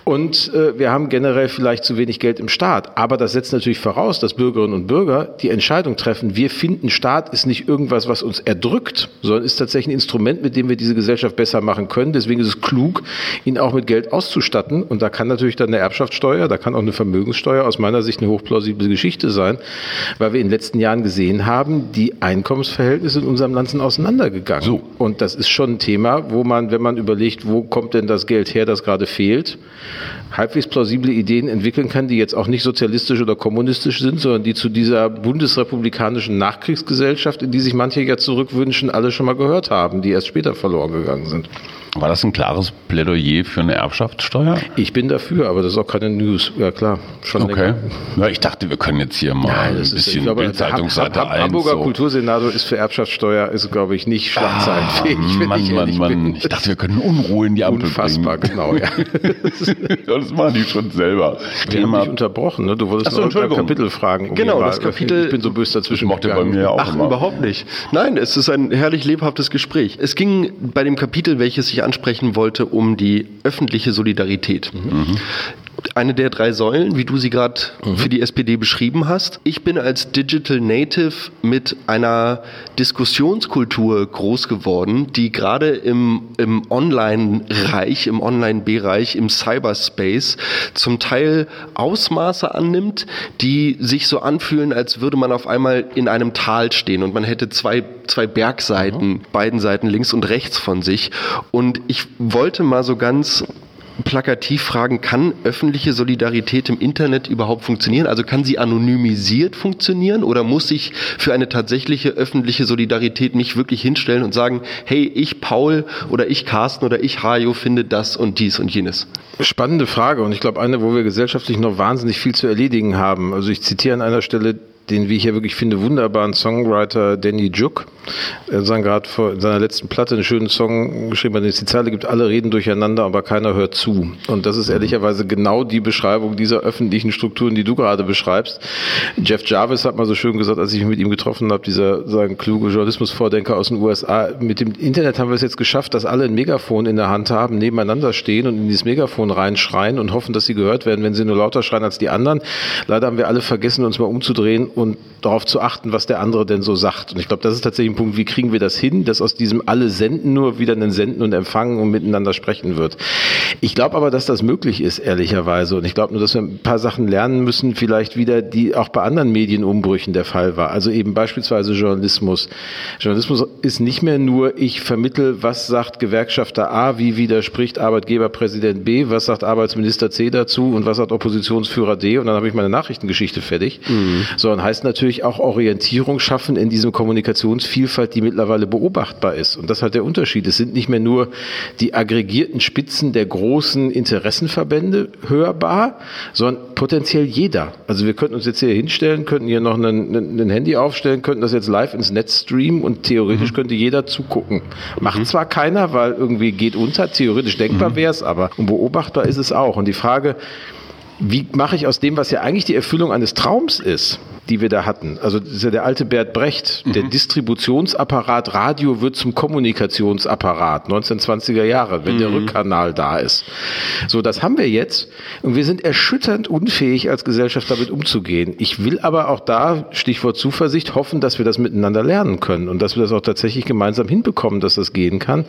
Und äh, wir haben generell vielleicht zu wenig Geld im Staat. Aber das setzt natürlich voraus, dass Bürgerinnen und Bürger die Entscheidung treffen, wir finden, Staat ist nicht irgendwas, was uns erdrückt, sondern ist tatsächlich ein Instrument, mit dem wir diese Gesellschaft besser machen können. Deswegen ist es klug, ihn auch mit Geld auszustatten. Und da kann natürlich dann eine Erbschaftssteuer, da kann auch eine Vermögenssteuer aus meiner Sicht eine hochplausible Geschichte sein, weil wir in den letzten Jahren gesehen haben, die Einkommensverhältnisse in unserem Land sind auseinandergegangen. So. Und das ist schon ein Thema, wo man, wenn man überlegt, wo kommt denn das Geld her, das gerade fehlt, halbwegs plausible Ideen entwickeln kann, die jetzt auch nicht sozialistisch oder kommunistisch sind, sondern die zu dieser bundesrepublikanischen Nachkriegsgesellschaft, in die sich manche ja zurückwünschen, alle schon mal gehört haben, die erst später verloren gegangen sind. War das ein klares Plädoyer für eine Erbschaftssteuer? Ich bin dafür, aber das ist auch keine News. Ja klar, schon okay. Ja, ich dachte, wir können jetzt hier mal Nein, ein bisschen glaube, Bildzeitungsseite Hab, Hab, Hamburger so. Kultursenator ist für Erbschaftssteuer, ist glaube ich nicht schlagzeilenfähig. Ah, Mann, ich Mann, Mann. Ich dachte, wir können Unruhe in die Ampel Unfassbar, bringen. genau, ja. das machen die schon selber. Wir haben dich unterbrochen, ne? Du wolltest Achso, noch ein Kapitel fragen. Um genau, das Kapitel. Ich bin so böse dazwischen. Mochte bei mir auch Ach, immer. überhaupt nicht. Nein, es ist ein herrlich lebhaftes Gespräch. Es ging bei dem Kapitel, welches ich ansprechen wollte, um die öffentliche Solidarität. Mhm eine der drei Säulen, wie du sie gerade mhm. für die SPD beschrieben hast. Ich bin als Digital Native mit einer Diskussionskultur groß geworden, die gerade im, im Online-Reich, im Online-Bereich, im Cyberspace zum Teil Ausmaße annimmt, die sich so anfühlen, als würde man auf einmal in einem Tal stehen und man hätte zwei, zwei Bergseiten, mhm. beiden Seiten links und rechts von sich. Und ich wollte mal so ganz plakativ fragen, kann öffentliche Solidarität im Internet überhaupt funktionieren? Also kann sie anonymisiert funktionieren oder muss ich für eine tatsächliche öffentliche Solidarität mich wirklich hinstellen und sagen, hey, ich Paul oder ich Carsten oder ich Hajo finde das und dies und jenes? Spannende Frage und ich glaube eine, wo wir gesellschaftlich noch wahnsinnig viel zu erledigen haben. Also ich zitiere an einer Stelle den, wie ich ja wirklich finde, wunderbaren Songwriter Danny Juk. Er hat gerade vor seiner letzten Platte einen schönen Song geschrieben, bei dem es die Zeile gibt, alle reden durcheinander, aber keiner hört zu. Und das ist ehrlicherweise genau die Beschreibung dieser öffentlichen Strukturen, die du gerade beschreibst. Jeff Jarvis hat mal so schön gesagt, als ich mich mit ihm getroffen habe, dieser sagen, kluge Journalismusvordenker aus den USA, mit dem Internet haben wir es jetzt geschafft, dass alle ein Megafon in der Hand haben, nebeneinander stehen und in dieses Megafon reinschreien und hoffen, dass sie gehört werden, wenn sie nur lauter schreien als die anderen. Leider haben wir alle vergessen, uns mal umzudrehen und darauf zu achten, was der andere denn so sagt. Und ich glaube, das ist tatsächlich ein Punkt, wie kriegen wir das hin, dass aus diesem alle senden nur wieder ein Senden und Empfangen und miteinander sprechen wird. Ich glaube aber, dass das möglich ist, ehrlicherweise. Und ich glaube nur, dass wir ein paar Sachen lernen müssen, vielleicht wieder, die auch bei anderen Medienumbrüchen der Fall war. Also eben beispielsweise Journalismus. Journalismus ist nicht mehr nur, ich vermittel, was sagt Gewerkschafter A, wie widerspricht Arbeitgeberpräsident B, was sagt Arbeitsminister C dazu und was sagt Oppositionsführer D und dann habe ich meine Nachrichtengeschichte fertig. Mhm. Sondern heißt natürlich auch Orientierung schaffen in diesem Kommunikationsvielfalt, die mittlerweile beobachtbar ist. Und das hat der Unterschied. Es sind nicht mehr nur die aggregierten Spitzen der großen Interessenverbände hörbar, sondern potenziell jeder. Also wir könnten uns jetzt hier hinstellen, könnten hier noch ein, Handy aufstellen, könnten das jetzt live ins Netz streamen und theoretisch mhm. könnte jeder zugucken. Macht mhm. zwar keiner, weil irgendwie geht unter, theoretisch denkbar mhm. wäre es aber. Und beobachtbar ist es auch. Und die Frage, wie mache ich aus dem, was ja eigentlich die Erfüllung eines Traums ist, die wir da hatten. Also ja der alte Bert Brecht. Mhm. Der Distributionsapparat Radio wird zum Kommunikationsapparat 1920er Jahre, wenn mhm. der Rückkanal da ist. So, das haben wir jetzt und wir sind erschütternd unfähig als Gesellschaft damit umzugehen. Ich will aber auch da, Stichwort Zuversicht, hoffen, dass wir das miteinander lernen können und dass wir das auch tatsächlich gemeinsam hinbekommen, dass das gehen kann.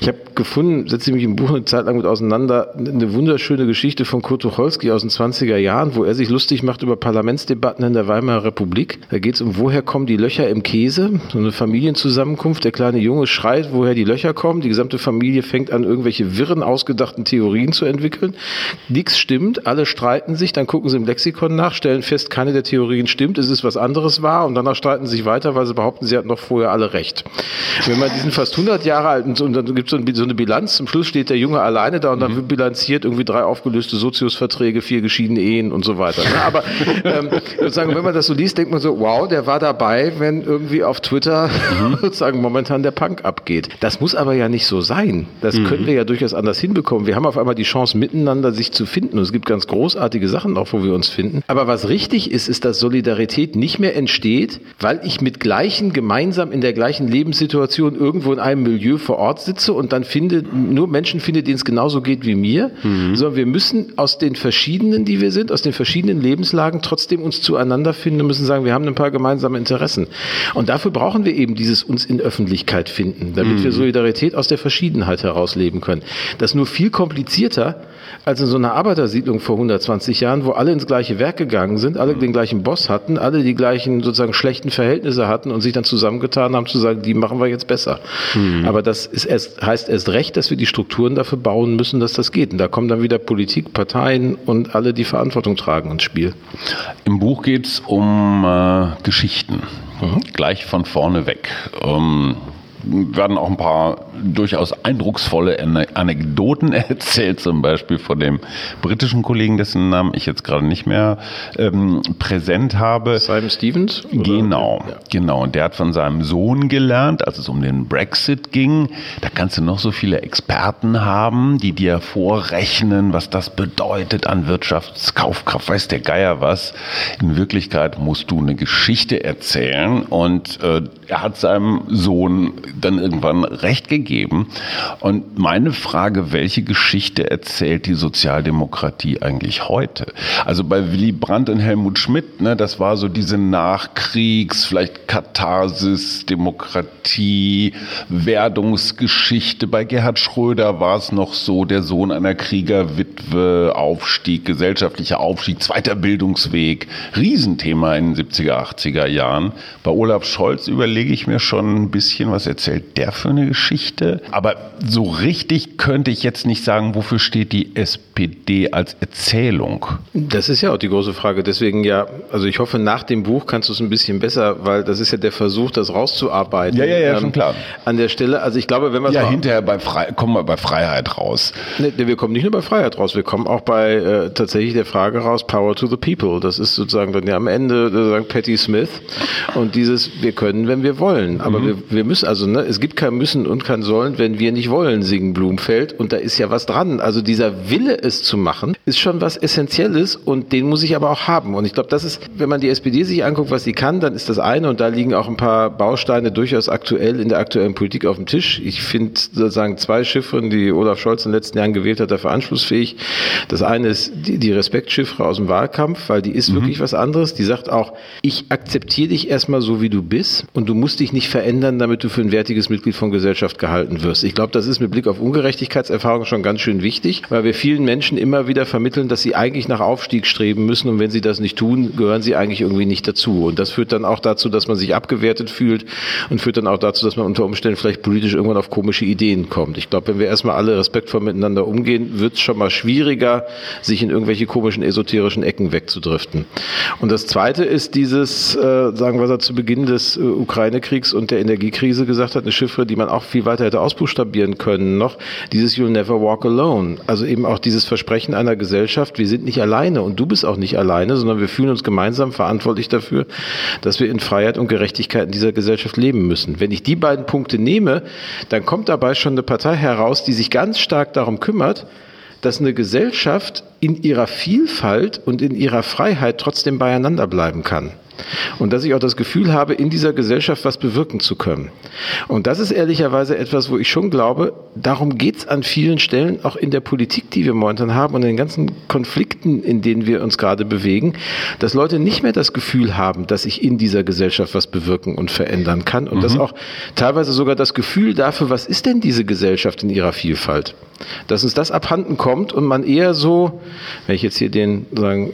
Ich habe gefunden, setze ich mich im Buch eine Zeit lang mit auseinander, eine wunderschöne Geschichte von Kurt Tucholsky aus den 20er Jahren, wo er sich lustig macht über Parlamentsdebatten in der Weimarer Weimarer Republik. Da geht es um, woher kommen die Löcher im Käse? So eine Familienzusammenkunft. Der kleine Junge schreit, woher die Löcher kommen. Die gesamte Familie fängt an, irgendwelche wirren, ausgedachten Theorien zu entwickeln. Nichts stimmt, alle streiten sich, dann gucken sie im Lexikon nach, stellen fest, keine der Theorien stimmt, es ist was anderes wahr und danach streiten sie sich weiter, weil sie behaupten, sie hatten doch vorher alle recht. Wenn man diesen fast 100 Jahre alten, und dann gibt es so eine Bilanz, zum Schluss steht der Junge alleine da und dann mhm. wird bilanziert irgendwie drei aufgelöste Soziusverträge, vier geschiedene Ehen und so weiter. Aber ähm, sozusagen, wenn man das das so liest, denkt man so, wow, der war dabei, wenn irgendwie auf Twitter mhm. sozusagen momentan der Punk abgeht. Das muss aber ja nicht so sein. Das mhm. können wir ja durchaus anders hinbekommen. Wir haben auf einmal die Chance, miteinander sich zu finden. Und es gibt ganz großartige Sachen auch, wo wir uns finden. Aber was richtig ist, ist, dass Solidarität nicht mehr entsteht, weil ich mit Gleichen gemeinsam in der gleichen Lebenssituation irgendwo in einem Milieu vor Ort sitze und dann finde, nur Menschen finde, denen es genauso geht wie mir, mhm. sondern wir müssen aus den verschiedenen, die wir sind, aus den verschiedenen Lebenslagen trotzdem uns zueinander finden und müssen sagen, wir haben ein paar gemeinsame Interessen. Und dafür brauchen wir eben dieses uns in Öffentlichkeit finden, damit mhm. wir Solidarität aus der Verschiedenheit heraus leben können. Das nur viel komplizierter als in so einer Arbeitersiedlung vor 120 Jahren, wo alle ins gleiche Werk gegangen sind, alle den gleichen Boss hatten, alle die gleichen sozusagen schlechten Verhältnisse hatten und sich dann zusammengetan haben zu sagen, die machen wir jetzt besser. Mhm. Aber das ist erst, heißt erst recht, dass wir die Strukturen dafür bauen müssen, dass das geht. Und da kommen dann wieder Politik, Parteien und alle, die Verantwortung tragen ins Spiel. Im Buch geht es um äh, Geschichten. Mhm. Gleich von vorne weg. Ähm, werden auch ein paar durchaus eindrucksvolle Anekdoten erzählt, zum Beispiel von dem britischen Kollegen, dessen Namen ich jetzt gerade nicht mehr ähm, präsent habe. Simon Stevens? Oder? Genau, ja. genau. Und der hat von seinem Sohn gelernt, als es um den Brexit ging. Da kannst du noch so viele Experten haben, die dir vorrechnen, was das bedeutet an Wirtschaftskaufkraft, weiß der Geier was. In Wirklichkeit musst du eine Geschichte erzählen und äh, er hat seinem Sohn dann irgendwann recht gegeben. Und meine Frage, welche Geschichte erzählt die Sozialdemokratie eigentlich heute? Also bei Willy Brandt und Helmut Schmidt, ne, das war so diese Nachkriegs, vielleicht Katharsis, Demokratie, Werdungsgeschichte. Bei Gerhard Schröder war es noch so, der Sohn einer Kriegerwitwe, Aufstieg, gesellschaftlicher Aufstieg, zweiter Bildungsweg, Riesenthema in den 70er, 80er Jahren. Bei Olaf Scholz überlege ich mir schon ein bisschen, was erzählt erzählt der für eine Geschichte? Aber so richtig könnte ich jetzt nicht sagen, wofür steht die SPD als Erzählung? Das ist ja auch die große Frage. Deswegen ja, also ich hoffe, nach dem Buch kannst du es ein bisschen besser, weil das ist ja der Versuch, das rauszuarbeiten. Ja, ja, ja, ähm, schon klar. An der Stelle, also ich glaube, wenn wir Ja, hinterher bei kommen wir bei Freiheit raus. Ne, wir kommen nicht nur bei Freiheit raus, wir kommen auch bei äh, tatsächlich der Frage raus, Power to the People. Das ist sozusagen dann ja am Ende, sozusagen Patty Smith und dieses, wir können, wenn wir wollen. Aber mhm. wir, wir müssen, also ne, es gibt kein Müssen und kein Sollen, wenn wir nicht wollen, singen Blumfeld. Und da ist ja was dran. Also dieser Wille, es zu machen, ist schon was Essentielles und den muss ich aber auch haben. Und ich glaube, das ist, wenn man die SPD sich anguckt, was sie kann, dann ist das eine und da liegen auch ein paar Bausteine durchaus aktuell in der aktuellen Politik auf dem Tisch. Ich finde sozusagen zwei Chiffren, die Olaf Scholz in den letzten Jahren gewählt hat, dafür anschlussfähig. Das eine ist die, die Respektchiffre aus dem Wahlkampf, weil die ist mhm. wirklich was anderes. Die sagt auch, ich akzeptiere dich erstmal so, wie du bist und du musst dich nicht verändern, damit du für ein wertiges Mitglied Mitglied von Gesellschaft gehalten wirst. Ich glaube, das ist mit Blick auf Ungerechtigkeitserfahrung schon ganz schön wichtig, weil wir vielen Menschen immer wieder vermitteln, dass sie eigentlich nach Aufstieg streben müssen und wenn sie das nicht tun, gehören sie eigentlich irgendwie nicht dazu. Und das führt dann auch dazu, dass man sich abgewertet fühlt und führt dann auch dazu, dass man unter Umständen vielleicht politisch irgendwann auf komische Ideen kommt. Ich glaube, wenn wir erstmal alle respektvoll miteinander umgehen, wird es schon mal schwieriger, sich in irgendwelche komischen esoterischen Ecken wegzudriften. Und das Zweite ist dieses, äh, sagen wir, zu Beginn des äh, Ukraine-Kriegs und der Energiekrise gesagt hat, eine Schiff Begriffe, die man auch viel weiter hätte ausbuchstabieren können, noch dieses You'll never walk alone. Also eben auch dieses Versprechen einer Gesellschaft, wir sind nicht alleine und du bist auch nicht alleine, sondern wir fühlen uns gemeinsam verantwortlich dafür, dass wir in Freiheit und Gerechtigkeit in dieser Gesellschaft leben müssen. Wenn ich die beiden Punkte nehme, dann kommt dabei schon eine Partei heraus, die sich ganz stark darum kümmert, dass eine Gesellschaft in ihrer Vielfalt und in ihrer Freiheit trotzdem beieinander bleiben kann. Und dass ich auch das Gefühl habe, in dieser Gesellschaft was bewirken zu können. Und das ist ehrlicherweise etwas, wo ich schon glaube, darum geht es an vielen Stellen, auch in der Politik, die wir momentan haben und in den ganzen Konflikten, in denen wir uns gerade bewegen, dass Leute nicht mehr das Gefühl haben, dass ich in dieser Gesellschaft was bewirken und verändern kann. Und mhm. dass auch teilweise sogar das Gefühl dafür, was ist denn diese Gesellschaft in ihrer Vielfalt? dass uns das abhanden kommt und man eher so, wenn ich jetzt hier den sagen,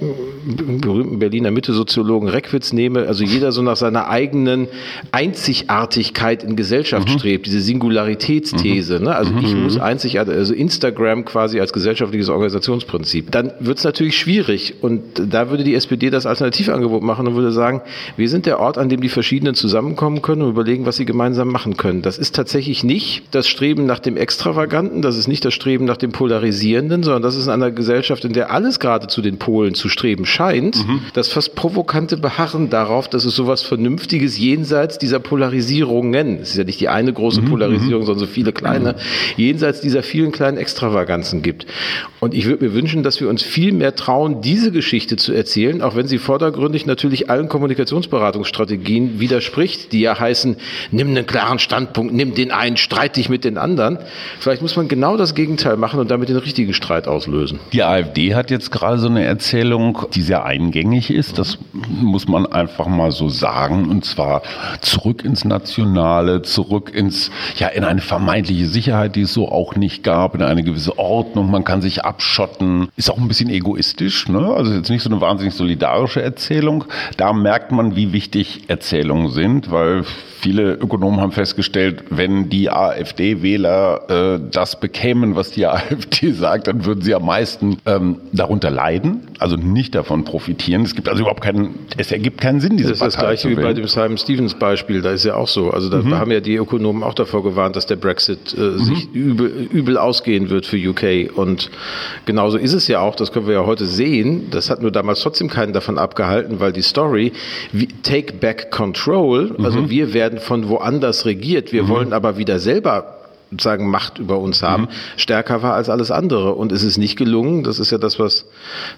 berühmten Berliner Mitte-Soziologen Reckwitz nehme, also jeder so nach seiner eigenen Einzigartigkeit in Gesellschaft mhm. strebt, diese Singularitätsthese, mhm. ne? also ich mhm. muss einzigartig, also Instagram quasi als gesellschaftliches Organisationsprinzip, dann wird es natürlich schwierig und da würde die SPD das Alternativangebot machen und würde sagen, wir sind der Ort, an dem die verschiedenen zusammenkommen können und überlegen, was sie gemeinsam machen können. Das ist tatsächlich nicht das Streben nach dem Extravaganten, das ist nicht das Streben nach dem Polarisierenden, sondern das ist in einer Gesellschaft, in der alles gerade zu den Polen zu streben scheint, mhm. das fast provokante Beharren beharren darauf, dass es sowas Vernünftiges jenseits dieser Polarisierungen, es ist ja nicht die eine große Polarisierung, sondern so viele kleine, jenseits dieser vielen kleinen Extravaganzen gibt. Und ich würde mir wünschen, dass wir uns viel mehr trauen, diese Geschichte zu erzählen, auch wenn sie vordergründig natürlich allen Kommunikationsberatungsstrategien widerspricht, die ja heißen, nimm einen klaren Standpunkt, nimm den einen, streit dich mit den anderen. Vielleicht muss man genau das Gegenteil machen und damit den richtigen Streit auslösen. Die AfD hat jetzt gerade so eine Erzählung, die sehr eingängig ist. Das muss man einfach mal so sagen. Und zwar zurück ins Nationale, zurück ins, ja, in eine vermeintliche Sicherheit, die es so auch nicht gab, in eine gewisse Ordnung. Man kann sich abschotten. Ist auch ein bisschen egoistisch, ne? Also jetzt nicht so eine wahnsinnig solidarische Erzählung. Da merkt man, wie wichtig Erzählungen sind, weil viele Ökonomen haben festgestellt, wenn die AfD-Wähler äh, das bekämen, was die AfD sagt, dann würden sie am meisten ähm, darunter leiden, also nicht davon profitieren. Es gibt also überhaupt keinen, es ergibt keinen Sinn, diese Das ist das Partei gleiche zu wie bei dem Simon Stevens Beispiel, da ist ja auch so. Also da Mhm. haben ja die Ökonomen auch davor gewarnt, dass der Brexit äh, sich übel, übel ausgehen wird für UK. Und genauso ist es ja auch, das können wir ja heute sehen. Das hat nur damals trotzdem keinen davon abgehalten, weil die Story, wie, take back control, Mhm. also wir werden von woanders regiert, wir wollen aber wieder selber sagen Macht über uns haben, stärker war als alles andere. Und es ist nicht gelungen. Das ist ja das, was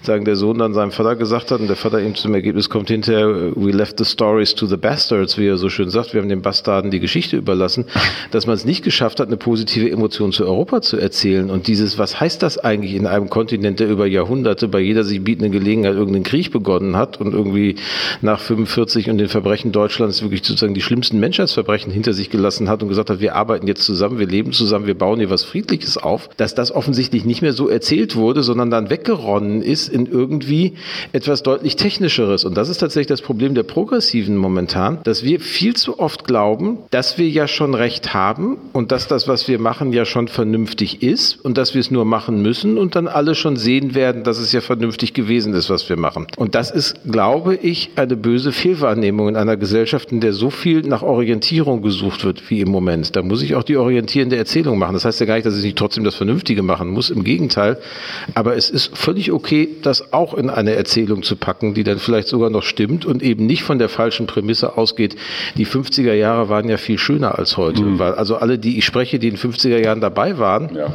sagen der Sohn dann seinem Vater gesagt hat. Und der Vater ihm zum Ergebnis kommt hinterher, we left the stories to the bastards, wie er so schön sagt. Wir haben den Bastarden die Geschichte überlassen, dass man es nicht geschafft hat, eine positive Emotion zu Europa zu erzählen. Und dieses, was heißt das eigentlich in einem Kontinent, der über Jahrhunderte bei jeder sich bietenden Gelegenheit irgendeinen Krieg begonnen hat und irgendwie nach 45 und den Verbrechen Deutschlands wirklich sozusagen die schlimmsten Menschheitsverbrechen hinter sich gelassen hat und gesagt hat, wir arbeiten jetzt zusammen, wir leben zusammen, wir bauen hier was Friedliches auf, dass das offensichtlich nicht mehr so erzählt wurde, sondern dann weggeronnen ist in irgendwie etwas deutlich Technischeres. Und das ist tatsächlich das Problem der Progressiven momentan, dass wir viel zu oft glauben, dass wir ja schon Recht haben und dass das, was wir machen, ja schon vernünftig ist und dass wir es nur machen müssen und dann alle schon sehen werden, dass es ja vernünftig gewesen ist, was wir machen. Und das ist, glaube ich, eine böse Fehlwahrnehmung in einer Gesellschaft, in der so viel nach Orientierung gesucht wird wie im Moment. Da muss ich auch die orientierende Erzählung machen. Das heißt ja gar nicht, dass ich nicht trotzdem das Vernünftige machen muss. Im Gegenteil. Aber es ist völlig okay, das auch in eine Erzählung zu packen, die dann vielleicht sogar noch stimmt und eben nicht von der falschen Prämisse ausgeht. Die 50er Jahre waren ja viel schöner als heute. Weil also alle, die ich spreche, die in den 50er Jahren dabei waren, Ja.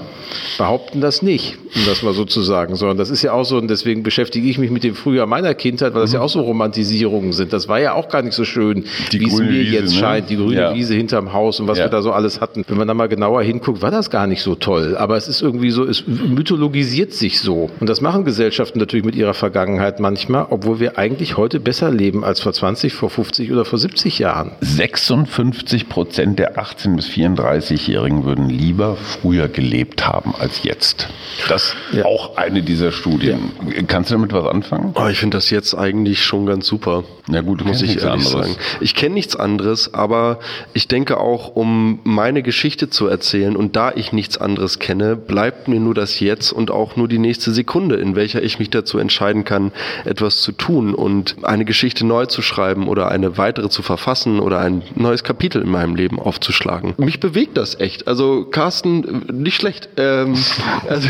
behaupten das nicht, um das mal so zu sagen, sondern das ist ja auch so, und deswegen beschäftige ich mich mit dem Frühjahr meiner Kindheit, weil das ja auch so Romantisierungen sind. Das war ja auch gar nicht so schön, wie es mir Wiese, jetzt ne? scheint, die grüne Ja. Wiese hinterm Haus und was Ja. wir da so alles hatten. Wenn man da mal genauer hinguckt, war das gar nicht so toll. Aber es ist irgendwie so, es mythologisiert sich so. Und das machen Gesellschaften natürlich mit ihrer Vergangenheit manchmal, obwohl wir eigentlich heute besser leben als vor 20, vor 50 oder vor 70 Jahren. 56 Prozent der 18- bis 34-Jährigen würden lieber früher gelebt haben als jetzt. Das Ja. auch eine dieser Studien. Kannst du damit was anfangen? Oh, ich finde das jetzt eigentlich schon ganz super. Ja gut, du muss ich ehrlich anderes. sagen. Ich kenne nichts anderes, aber ich denke auch, um meine Geschichte zu erzählen und da ich nichts anderes kenne, bleibt mir nur das Jetzt und auch nur die nächste Sekunde, in welcher ich mich dazu entscheiden kann, etwas zu tun und eine Geschichte neu zu schreiben oder eine weitere zu verfassen oder ein neues Kapitel in meinem Leben aufzuschlagen. Mich bewegt das echt. Also Carsten, nicht schlecht. Ähm, also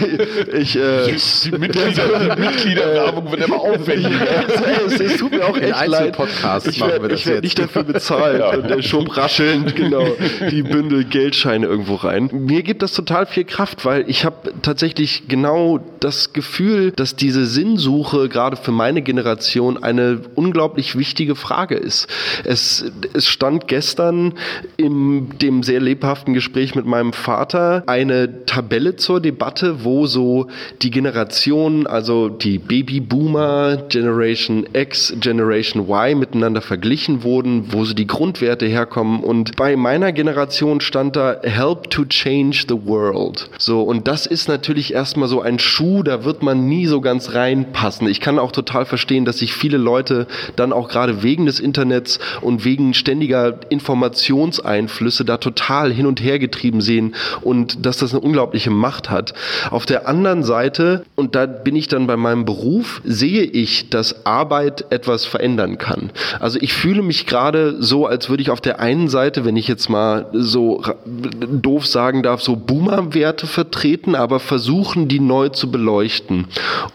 ich, äh, Die, Mitglieder, die Mitgliederwerbung wird immer aufwendiger. es, es tut mir auch In echt leid. Einzelpodcasts Ich werde werd nicht dafür bezahlt. Und der schob raschelnd genau die Bündel Geldscheine irgendwo rein. Mir gibt das total viel Kraft, weil ich habe tatsächlich genau das Gefühl, dass diese Sinnsuche gerade für meine Generation eine unglaublich wichtige Frage ist. Es, es stand gestern in dem sehr lebhaften Gespräch mit meinem Vater eine Tabelle zur Debatte, wo so die Generationen, also die Babyboomer, Generation X, Generation Y miteinander verglichen wurden, wo so die Grundwerte herkommen. Und bei meiner Generation stand da Help to change the world. So, und das ist natürlich erstmal so ein Schuh, da wird man nie so ganz reinpassen. Ich kann auch total verstehen, dass sich viele Leute dann auch gerade wegen des Internets und wegen ständiger Informationseinflüsse da total hin und her getrieben sehen und dass das eine unglaubliche Macht hat. Auf der anderen Seite, und da bin ich dann bei meinem Beruf, sehe ich, dass Arbeit etwas verändern kann. Also ich fühle mich gerade so, als würde ich auf der einen Seite, wenn ich jetzt mal so doof sagen darf, so Boomer-Werte vertreten, aber versuchen, die neu zu beleuchten.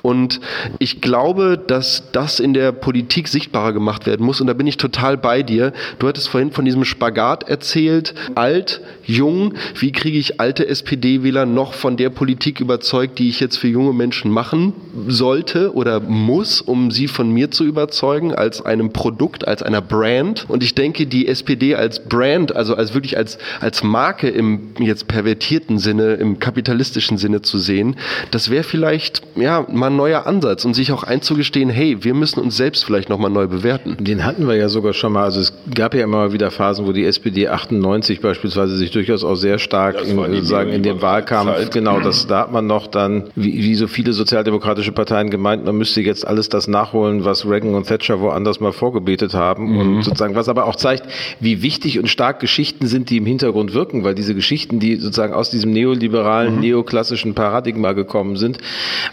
Und ich glaube, dass das in der Politik sichtbarer gemacht werden muss. Und da bin ich total bei dir. Du hattest vorhin von diesem Spagat erzählt. Alt, jung. Wie kriege ich alte SPD-Wähler noch von der Politik überzeugt, die ich jetzt für junge Menschen machen sollte oder muss, um sie von mir zu überzeugen als einem Produkt, als einer Brand? Und ich denke, die SPD als Brand, also als wirklich als, als Marke im jetzt pervertierten Sinne, im kapitalistischen Sinne zu sehen, das wäre vielleicht, ja, mal ein neuer Ansatz und sich auch einzugestehen, hey, wir müssen uns selbst vielleicht nochmal neu bewerten. Den hatten wir ja sogar schon mal. Also es gab ja immer wieder Phasen, wo die SPD 98 beispielsweise sich durchaus auch sehr stark in, sozusagen in dem Wahlkampf, Zeit. genau, das da hat man noch dann, wie, wie so viele sozialdemokratische Parteien gemeint, man müsste jetzt alles das nachholen, was Reagan und Thatcher woanders mal vorgebetet haben mhm. und sozusagen, was aber auch zeigt, wie wichtig und stark Geschichten sind, die im Hintergrund wirken, weil diese Geschichten, die sozusagen aus diesem neoliberalen, mhm. neoklassischen Paradigma gekommen sind,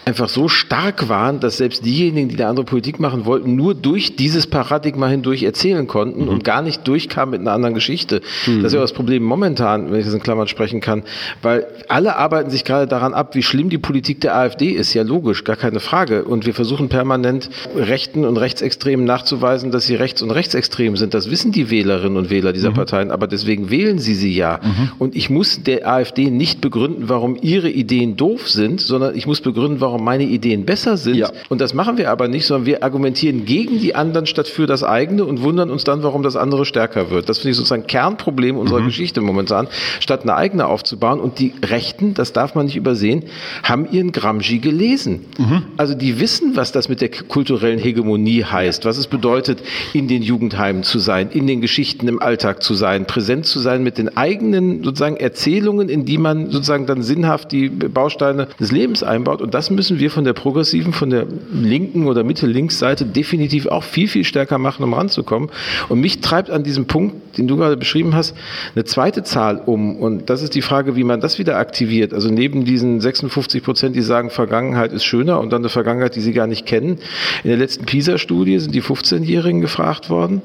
einfach so stark waren, dass selbst diejenigen, die eine andere Politik machen wollten, nur durch dieses Paradigma hindurch erzählen konnten mhm. und gar nicht durchkamen mit einer anderen Geschichte. Mhm. Das ist ja das Problem momentan, wenn ich das in Klammern sprechen kann, weil alle arbeiten sich gerade daran ab, wie schlimm die Politik der AfD ist. Ja, logisch, gar keine Frage. Und wir versuchen permanent Rechten und Rechtsextremen nachzuweisen, dass sie rechts und rechtsextrem sind. Das wissen die Wählerinnen und Wähler dieser mhm. Parteien, aber deswegen wählen sie sie ja. Mhm. Und ich muss der AfD nicht begründen, warum ihre Ideen doof sind, sondern ich muss begründen, warum meine Ideen besser sind. Ja. Und das machen wir aber nicht, sondern wir argumentieren gegen die anderen statt für das eigene und wundern uns dann, warum das andere stärker wird. Das finde ich sozusagen Kernproblem unserer mhm. Geschichte momentan, statt eine eigene aufzubauen. Und die Rechten, das darf man nicht übersehen, haben ihren Gramsci gelesen. Mhm. Also die wissen, was das mit der kulturellen Hegemonie heißt, was es bedeutet, in den Jugendheimen zu sein, in den Geschichten im Alltag zu sein, präsent zu sein mit den eigenen sozusagen Erzählungen, in die man sozusagen dann sinnhaft die Bausteine des Lebens einbaut. Und das müssen wir von der progressiven, von der linken oder Mitte-Links-Seite definitiv auch viel, viel stärker machen, um ranzukommen. Und mich treibt an diesem Punkt, den du gerade beschrieben hast, eine zweite Zahl um. Und das ist die Frage, wie man das wieder aktiviert. Also neben diesen 56 Prozent, die sagen, Vergangenheit ist schöner und dann eine Vergangenheit, die sie gar nicht kennen. In der letzten PISA-Studie sind die 15-Jährigen gefragt worden,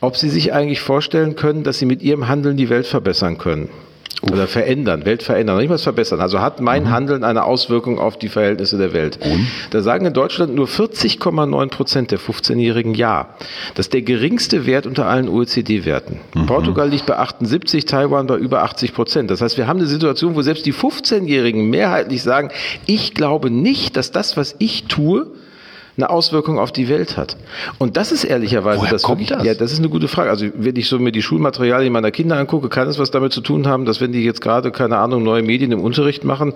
ob sie sich eigentlich vorstellen können, dass sie mit ihrem Handeln die Welt verbessern können. Oder verändern, Welt verändern, nicht was verbessern. Also hat mein mhm. Handeln eine Auswirkung auf die Verhältnisse der Welt. Und? Da sagen in Deutschland nur 40,9 Prozent der 15-Jährigen Ja. Das ist der geringste Wert unter allen OECD-Werten. Mhm. Portugal liegt bei 78, Taiwan bei über 80 Prozent. Das heißt, wir haben eine Situation, wo selbst die 15-Jährigen mehrheitlich sagen, ich glaube nicht, dass das, was ich tue, eine Auswirkung auf die Welt hat. Und das ist ehrlicherweise Woher das kommt das? Ja, das ist eine gute Frage. Also wenn ich so mir die Schulmaterialien meiner Kinder angucke, kann es was damit zu tun haben, dass wenn die jetzt gerade keine Ahnung neue Medien im Unterricht machen,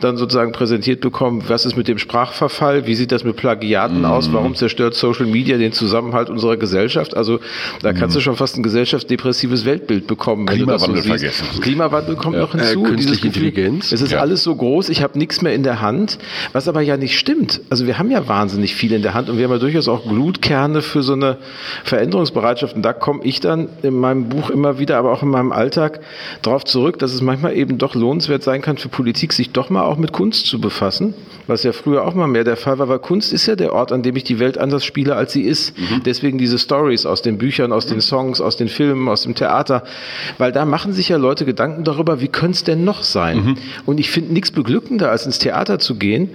dann sozusagen präsentiert bekommen, was ist mit dem Sprachverfall, wie sieht das mit Plagiaten mm. aus, warum zerstört Social Media den Zusammenhalt unserer Gesellschaft? Also da kannst mm. du schon fast ein gesellschaftsdepressives Weltbild bekommen. Klimawandel so vergessen. Klimawandel kommt ja. noch hinzu. Äh, künstliche Intelligenz. Es ist ja. alles so groß, ich habe nichts mehr in der Hand, was aber ja nicht stimmt. Also wir haben ja wahnsinnig viel in der Hand und wir haben ja durchaus auch Glutkerne für so eine Veränderungsbereitschaft. Und da komme ich dann in meinem Buch immer wieder, aber auch in meinem Alltag darauf zurück, dass es manchmal eben doch lohnenswert sein kann für Politik, sich doch mal auch mit Kunst zu befassen, was ja früher auch mal mehr der Fall war, weil Kunst ist ja der Ort, an dem ich die Welt anders spiele, als sie ist. Mhm. Deswegen diese Stories aus den Büchern, aus den Songs, aus den Filmen, aus dem Theater, weil da machen sich ja Leute Gedanken darüber, wie könnte es denn noch sein? Mhm. Und ich finde nichts beglückender, als ins Theater zu gehen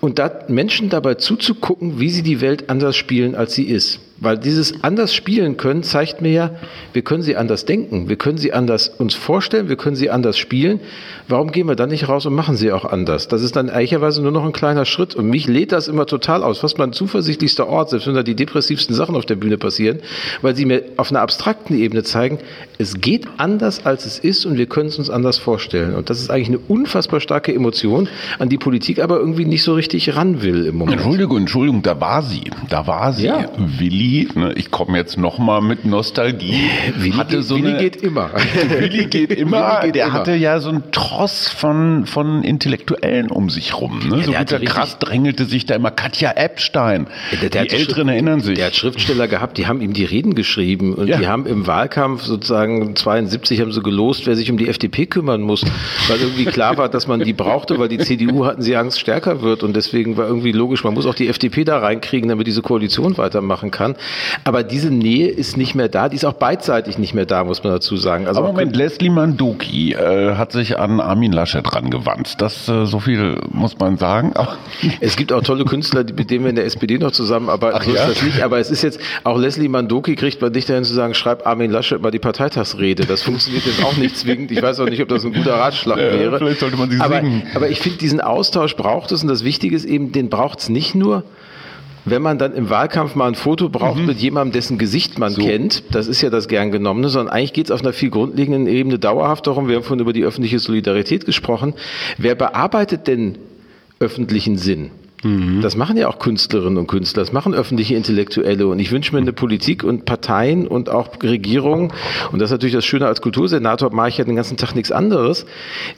und da Menschen dabei zuzugucken, wie sie die Welt anders spielen, als sie ist. Weil dieses anders spielen können zeigt mir ja, wir können sie anders denken, wir können sie anders uns vorstellen, wir können sie anders spielen. Warum gehen wir dann nicht raus und machen sie auch anders? Das ist dann ehrlicherweise nur noch ein kleiner Schritt. Und mich lädt das immer total aus. Fast mein zuversichtlichster Ort, selbst wenn da die depressivsten Sachen auf der Bühne passieren, weil sie mir auf einer abstrakten Ebene zeigen, es geht anders, als es ist und wir können es uns anders vorstellen. Und das ist eigentlich eine unfassbar starke Emotion, an die Politik aber irgendwie nicht so richtig ran will im Moment. Entschuldigung, Entschuldigung, da war sie. Da war sie. Ja. Willi ne, ich komme jetzt nochmal mit Nostalgie. Willi, hatte geht, so Willi eine, geht immer. Willi geht immer. Willi geht der immer. hatte ja so einen Tross von, von Intellektuellen um sich rum. Ne? Ja, so guter krass drängelte sich da immer Katja Epstein. Der, der die Älteren erinnern sich. Der hat Schriftsteller gehabt, die haben ihm die Reden geschrieben und ja. die haben im Wahlkampf sozusagen 72 haben sie gelost, wer sich um die FDP kümmern muss, weil irgendwie klar war, dass man die brauchte, weil die CDU hatten sie Angst stärker wird und deswegen war irgendwie logisch, man muss auch die FDP da reinkriegen, damit diese Koalition weitermachen kann. Aber diese Nähe ist nicht mehr da, die ist auch beidseitig nicht mehr da, muss man dazu sagen. Also Aber Moment, Leslie Mandoki äh, hat sich an Armin Laschet rangewandt. Das äh, so viel muss man sagen. Auch es gibt auch tolle Künstler, mit denen wir in der SPD noch zusammenarbeiten. So ja? ist das nicht. Aber es ist jetzt, auch Leslie Mandoki kriegt man dich dahin zu sagen, schreib Armin Laschet mal die Parteitagsrede. Das funktioniert jetzt auch nicht zwingend. Ich weiß auch nicht, ob das ein guter Ratschlag ja, wäre. Vielleicht sollte man sie aber, singen. Aber ich finde, diesen Austausch braucht es und das Wichtige ist eben, den braucht es nicht nur, wenn man dann im Wahlkampf mal ein Foto braucht mhm. mit jemandem, dessen Gesicht man so. kennt, das ist ja das gern genommene, sondern eigentlich geht es auf einer viel grundlegenden Ebene dauerhaft darum, wir haben vorhin über die öffentliche Solidarität gesprochen, wer bearbeitet denn öffentlichen Sinn? Mhm. Das machen ja auch Künstlerinnen und Künstler, das machen öffentliche Intellektuelle. Und ich wünsche mir eine Politik und Parteien und auch Regierungen, und das ist natürlich das Schöne als Kultursenator, mache ich ja den ganzen Tag nichts anderes,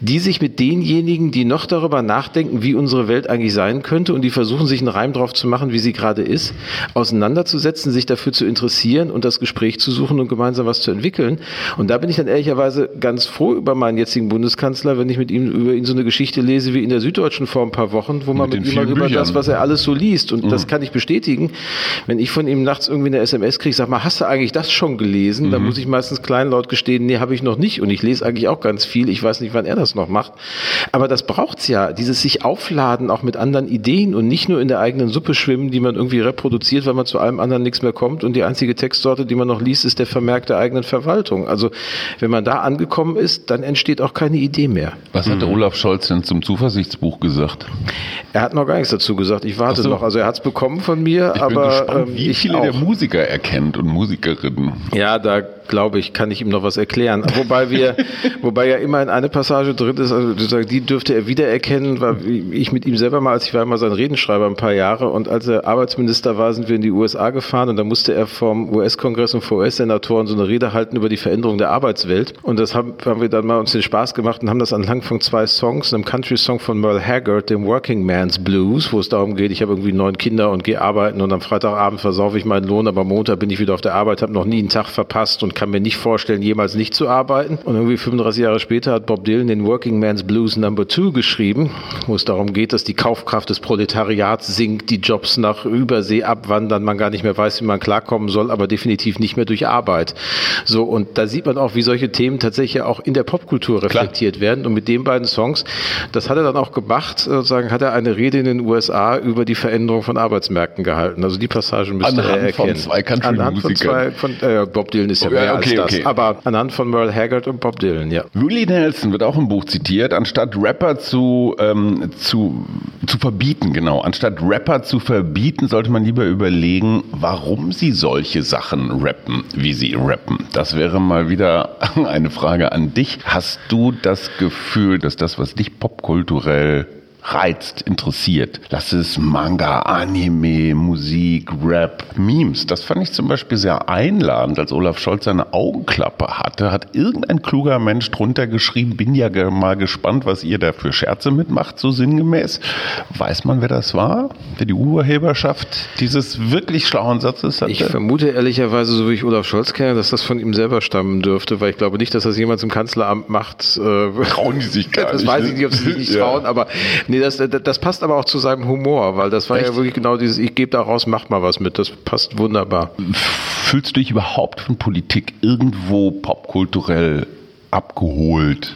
die sich mit denjenigen, die noch darüber nachdenken, wie unsere Welt eigentlich sein könnte und die versuchen, sich einen Reim drauf zu machen, wie sie gerade ist, auseinanderzusetzen, sich dafür zu interessieren und das Gespräch zu suchen und gemeinsam was zu entwickeln. Und da bin ich dann ehrlicherweise ganz froh über meinen jetzigen Bundeskanzler, wenn ich mit ihm über ihn so eine Geschichte lese wie in der Süddeutschen vor ein paar Wochen, wo man mit, mit ihm mal über das, was er alles so liest. Und mhm. das kann ich bestätigen. Wenn ich von ihm nachts irgendwie eine SMS kriege, sag mal, hast du eigentlich das schon gelesen? Mhm. Dann muss ich meistens kleinlaut gestehen, nee, habe ich noch nicht. Und ich lese eigentlich auch ganz viel. Ich weiß nicht, wann er das noch macht. Aber das braucht's ja. Dieses sich aufladen, auch mit anderen Ideen und nicht nur in der eigenen Suppe schwimmen, die man irgendwie reproduziert, weil man zu allem anderen nichts mehr kommt. Und die einzige Textsorte, die man noch liest, ist der Vermerk der eigenen Verwaltung. Also, wenn man da angekommen ist, dann entsteht auch keine Idee mehr. Was hat der mhm. Olaf Scholz denn zum Zuversichtsbuch gesagt? Er hat noch gar nichts dazu gesagt. Ich warte so. noch. Also er hat es bekommen von mir, ich aber bin gespannt, ähm, wie viele der Musiker erkennt und Musikerinnen. Ja, da glaube ich, kann ich ihm noch was erklären. Wobei wir, wobei ja immerhin eine Passage drin ist, also die dürfte er wiedererkennen, weil ich mit ihm selber mal, als ich war mal sein Redenschreiber ein paar Jahre und als er Arbeitsminister war, sind wir in die USA gefahren und da musste er vom US-Kongress und vor US-Senatoren so eine Rede halten über die Veränderung der Arbeitswelt. Und das haben, haben wir dann mal uns den Spaß gemacht und haben das anhand von zwei Songs, einem Country-Song von Merle Haggard, dem Working Man's Blues, wo es darum geht, ich habe irgendwie neun Kinder und gehe arbeiten und am Freitagabend versaufe ich meinen Lohn, aber Montag bin ich wieder auf der Arbeit, habe noch nie einen Tag verpasst und kann mir nicht vorstellen, jemals nicht zu arbeiten. Und irgendwie 35 Jahre später hat Bob Dylan den Working Man's Blues Number Two geschrieben, wo es darum geht, dass die Kaufkraft des Proletariats sinkt, die Jobs nach Übersee abwandern, man gar nicht mehr weiß, wie man klarkommen soll, aber definitiv nicht mehr durch Arbeit. So, und da sieht man auch, wie solche Themen tatsächlich auch in der Popkultur reflektiert Klar. werden. Und mit den beiden Songs, das hat er dann auch gemacht, sozusagen hat er eine Rede in den USA über die Veränderung von Arbeitsmärkten gehalten. Also die Passagen müsste Anhand er erkennen. Von zwei Anhand von zwei, von, äh, Bob Dylan ist ja oh, mehr okay, als das. Aber anhand von Merle Haggard und Bob Dylan, ja. Willie Nelson wird auch im Buch zitiert, anstatt Rapper zu, ähm, zu, zu verbieten, genau, anstatt Rapper zu verbieten, sollte man lieber überlegen, warum sie solche Sachen rappen, wie sie rappen. Das wäre mal wieder eine Frage an dich. Hast du das Gefühl, dass das, was dich popkulturell reizt, interessiert. Das ist Manga, Anime, Musik, Rap, Memes. Das fand ich zum Beispiel sehr einladend, als Olaf Scholz seine Augenklappe hatte, hat irgendein kluger Mensch drunter geschrieben, bin ja mal gespannt, was ihr da für Scherze mitmacht, so sinngemäß. Weiß man, wer das war? Wer die Urheberschaft dieses wirklich schlauen Satzes hatte? Ich vermute ehrlicherweise, so wie ich Olaf Scholz kenne, dass das von ihm selber stammen dürfte, weil ich glaube nicht, dass das jemand im Kanzleramt macht. Äh, trauen die sich gar das nicht. Das weiß ich ne? nicht, ob sie sich nicht trauen, ja. aber Nee, das, das passt aber auch zu seinem Humor, weil das war Echt? ja wirklich genau dieses, ich gebe daraus, mach mal was mit. Das passt wunderbar. Fühlst du dich überhaupt von Politik irgendwo popkulturell abgeholt?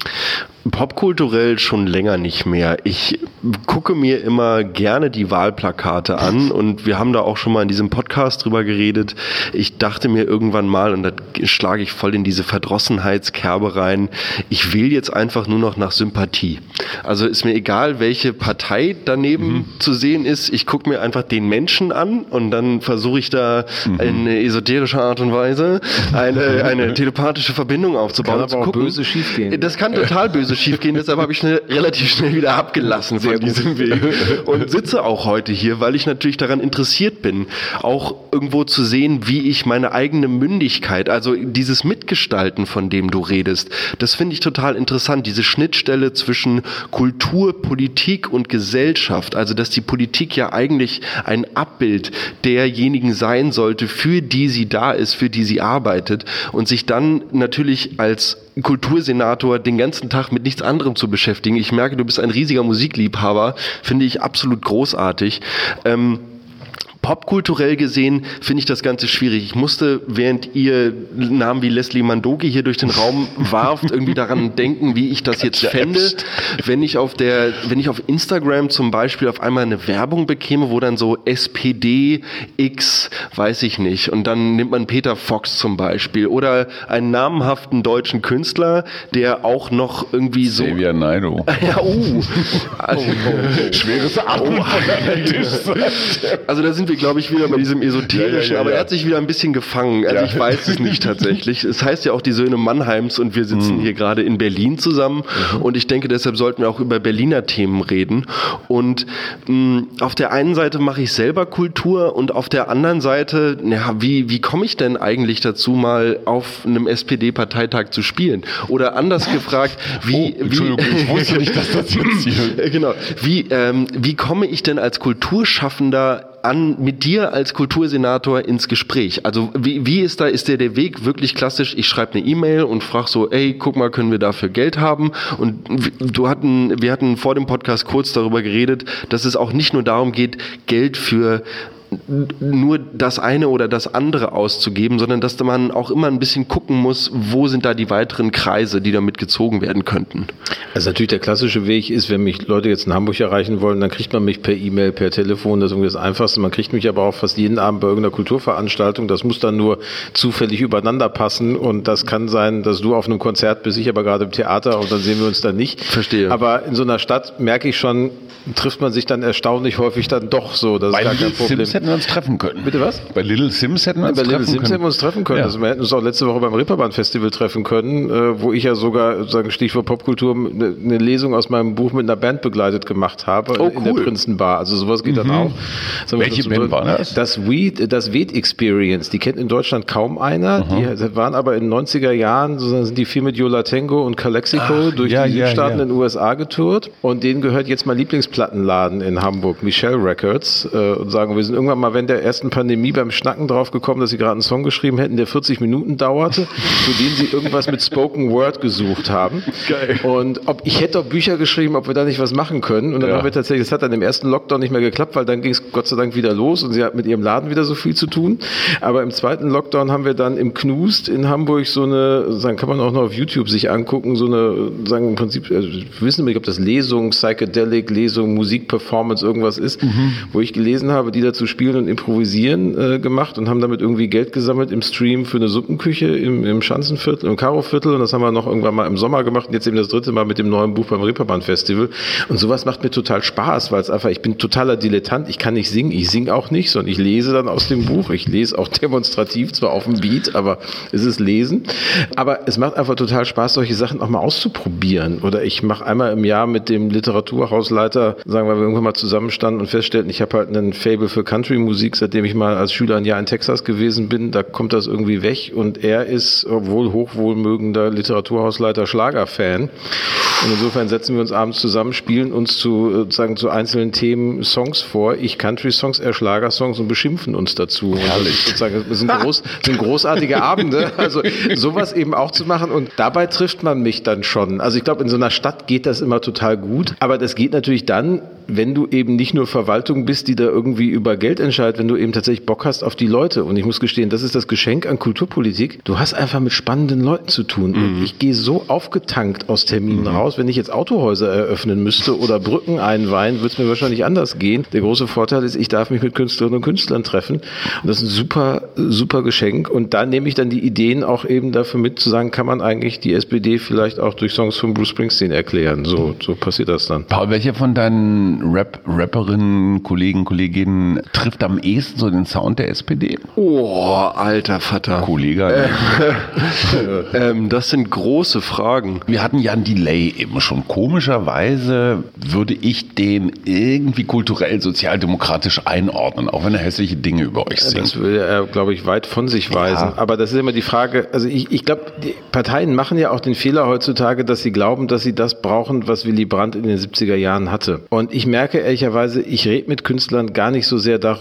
Popkulturell schon länger nicht mehr. Ich gucke mir immer gerne die Wahlplakate an und wir haben da auch schon mal in diesem Podcast drüber geredet. Ich dachte mir irgendwann mal, und da schlage ich voll in diese Verdrossenheitskerbe rein, ich wähle jetzt einfach nur noch nach Sympathie. Also ist mir egal, welche Partei daneben mhm. zu sehen ist. Ich gucke mir einfach den Menschen an und dann versuche ich da mhm. in esoterischer Art und Weise eine, eine telepathische Verbindung aufzubauen. Kann aber auch böse schiefgehen. Das kann total böse schiefgehen, deshalb habe ich schnell, relativ schnell wieder abgelassen von diesem Weg. Und sitze auch heute hier, weil ich natürlich daran interessiert bin, auch irgendwo zu sehen, wie ich meine eigene Mündigkeit, also dieses Mitgestalten, von dem du redest, das finde ich total interessant, diese Schnittstelle zwischen Kultur, Politik und Gesellschaft, also dass die Politik ja eigentlich ein Abbild derjenigen sein sollte, für die sie da ist, für die sie arbeitet. Und sich dann natürlich als Kultursenator den ganzen Tag mit nichts anderem zu beschäftigen. Ich merke, du bist ein riesiger Musikliebhaber, finde ich absolut großartig. Ähm, Popkulturell gesehen finde ich das Ganze schwierig. Ich musste, während ihr Namen wie Leslie Mandoki hier durch den Raum warft, irgendwie daran denken, wie ich das jetzt fände, wenn ich auf der, wenn ich auf Instagram zum Beispiel auf einmal eine Werbung bekäme, wo dann so SPD X, weiß ich nicht, und dann nimmt man Peter Fox zum Beispiel oder einen namhaften deutschen Künstler, der auch noch irgendwie so. Xavier Naidoo. Ja, uh. Also, Schweres Atmen von der also da sind wir, glaube ich, wieder bei diesem esoterischen, Ja, ja, aber er hat sich wieder ein bisschen gefangen. Also ich weiß es nicht tatsächlich. Es heißt ja auch die Söhne Mannheims und wir Mhm. sitzen hier gerade in Berlin zusammen und ich denke, deshalb sollten wir auch über Berliner Themen reden. Und mh, auf der einen Seite mache ich selber Kultur und auf der anderen Seite, ja, wie, wie komme ich denn eigentlich dazu, mal auf einem SPD-Parteitag zu spielen? Oder anders gefragt, wie... Oh, Entschuldigung, wie, ich wusste nicht, dass das jetzt hier... Genau. Wie, ähm, wie komme ich denn als Kulturschaffender an mit dir als Kultursenator ins Gespräch? Also wie, wie ist da, ist der der Weg wirklich klassisch? Ich schreibe eine E-Mail und frage so, ey, guck mal, können wir dafür Geld haben? Und du hatten, wir hatten vor dem Podcast kurz darüber geredet, dass es auch nicht nur darum geht, Geld für nur das eine oder das andere auszugeben, sondern dass man auch immer ein bisschen gucken muss, wo sind da die weiteren Kreise, die damit gezogen werden könnten. Also natürlich der klassische Weg ist, wenn mich Leute jetzt in Hamburg erreichen wollen, dann kriegt man mich per E-Mail, per Telefon, das ist irgendwie das Einfachste. Man kriegt mich aber auch fast jeden Abend bei irgendeiner Kulturveranstaltung. Das muss dann nur zufällig übereinander passen und das kann sein, dass du auf einem Konzert bist, ich aber gerade im Theater und dann sehen wir uns dann nicht. Verstehe. Aber in so einer Stadt merke ich schon, trifft man sich dann erstaunlich häufig dann doch so. Das Bei ist gar kein Problem. Hätten wir uns treffen können. Bitte was? Bei Little Sims hätten wir uns Bei Little treffen Sims hätten wir uns treffen können. Ja. Also wir hätten uns auch letzte Woche beim Reeperbahn Festival treffen können, äh, wo ich ja sogar, sagen Stichwort Popkultur, eine, Lesung aus meinem Buch mit einer Band begleitet gemacht habe Oh, in der cool. Prinzenbar. Also sowas geht dann auch. Sagen Welche Band war das? Das Weed, das Weed Experience. Die kennt in Deutschland kaum einer. Die waren aber in den 90er Jahren, sind die viel mit Yola Tango und Calexico durch ja, die ja, Südstaaten ja. in den USA getourt. Und denen gehört jetzt mein Lieblingsplattenladen in Hamburg, Michelle Records. Äh, und sagen, wir sind irgendwann mal während der ersten Pandemie beim Schnacken drauf gekommen, dass sie gerade einen Song geschrieben hätten, der 40 Minuten dauerte, zu dem sie irgendwas mit Spoken Word gesucht haben. Geil. Und ob ich hätte auch Bücher geschrieben, ob wir da nicht was machen können. Und dann Ja. haben wir tatsächlich, das hat dann im ersten Lockdown nicht mehr geklappt, weil dann ging es Gott sei Dank wieder los und sie hat mit ihrem Laden wieder so viel zu tun. Aber im zweiten Lockdown haben wir dann im Knust in Hamburg so eine, sagen kann man auch noch auf YouTube sich angucken, so eine, sagen im Prinzip, also wir wissen nicht, ob das Lesung, Psychedelic, Lesung, Musik, Performance, irgendwas ist, wo ich gelesen habe, die dazu spielen und improvisieren äh, gemacht und haben damit irgendwie Geld gesammelt im Stream für eine Suppenküche im, im Schanzenviertel, im Karoviertel. Und das haben wir noch irgendwann mal im Sommer gemacht und jetzt eben das dritte Mal mit dem neuen Buch beim Reeperbahn Festival und sowas macht mir total Spaß, weil es einfach, ich bin totaler Dilettant, ich kann nicht singen, ich singe auch nicht, sondern ich lese dann aus dem Buch, ich lese auch demonstrativ, zwar auf dem Beat, aber es ist Lesen, aber es macht einfach total Spaß, solche Sachen auch mal auszuprobieren. Oder ich mache einmal im Jahr mit dem Literaturhausleiter, sagen wir, wir irgendwann mal zusammenstanden und feststellten, ich habe halt einen Fable für Country-Musik, seitdem ich mal als Schüler ein Jahr in Texas gewesen bin, da kommt das irgendwie weg. Und er ist, obwohl hochwohlmögender Literaturhausleiter, Schlagerfan. Und insofern setzen wir uns abends zusammen, spielen uns zu, sozusagen zu einzelnen Themen Songs vor, ich Country-Songs, er Schlagersongs und beschimpfen uns dazu. Und das, das sind, groß, sind großartige Abende, also sowas eben auch zu machen. Und dabei trifft man mich dann schon. Also ich glaube, in so einer Stadt geht das immer total gut, aber das geht natürlich dann, wenn du eben nicht nur Verwaltung bist, die da irgendwie über Geld entscheidet, wenn du eben tatsächlich Bock hast auf die Leute. Und ich muss gestehen, das ist das Geschenk an Kulturpolitik. Du hast einfach mit spannenden Leuten zu tun. Und ich gehe so aufgetankt aus Terminen raus. Wenn ich jetzt Autohäuser eröffnen müsste oder Brücken einweihen, würde es mir wahrscheinlich anders gehen. Der große Vorteil ist, ich darf mich mit Künstlerinnen und Künstlern treffen. Und das ist ein super, super Geschenk. Und da nehme ich dann die Ideen auch eben dafür mit, zu sagen, kann man eigentlich die SPD vielleicht auch durch Songs von Bruce Springsteen erklären. So, so passiert das dann. Paul, welche von deinen Rap Rapperinnen, Kollegen, Kolleginnen trifft am ehesten so den Sound der SPD? Oh, alter Vater. Kollege. Ähm, das sind große Fragen. Wir hatten ja ein Delay eben schon. Komischerweise würde ich den irgendwie kulturell sozialdemokratisch einordnen, auch wenn er hässliche Dinge über euch singt. Das würde er, glaube ich, weit von sich weisen. Aber das ist immer die Frage, also ich, ich glaube, Parteien machen ja auch den Fehler heutzutage, dass sie glauben, dass sie das brauchen, was Willy Brandt in den 70er Jahren hatte. Und ich ich merke ehrlicherweise, ich rede mit Künstlern gar nicht so sehr darüber,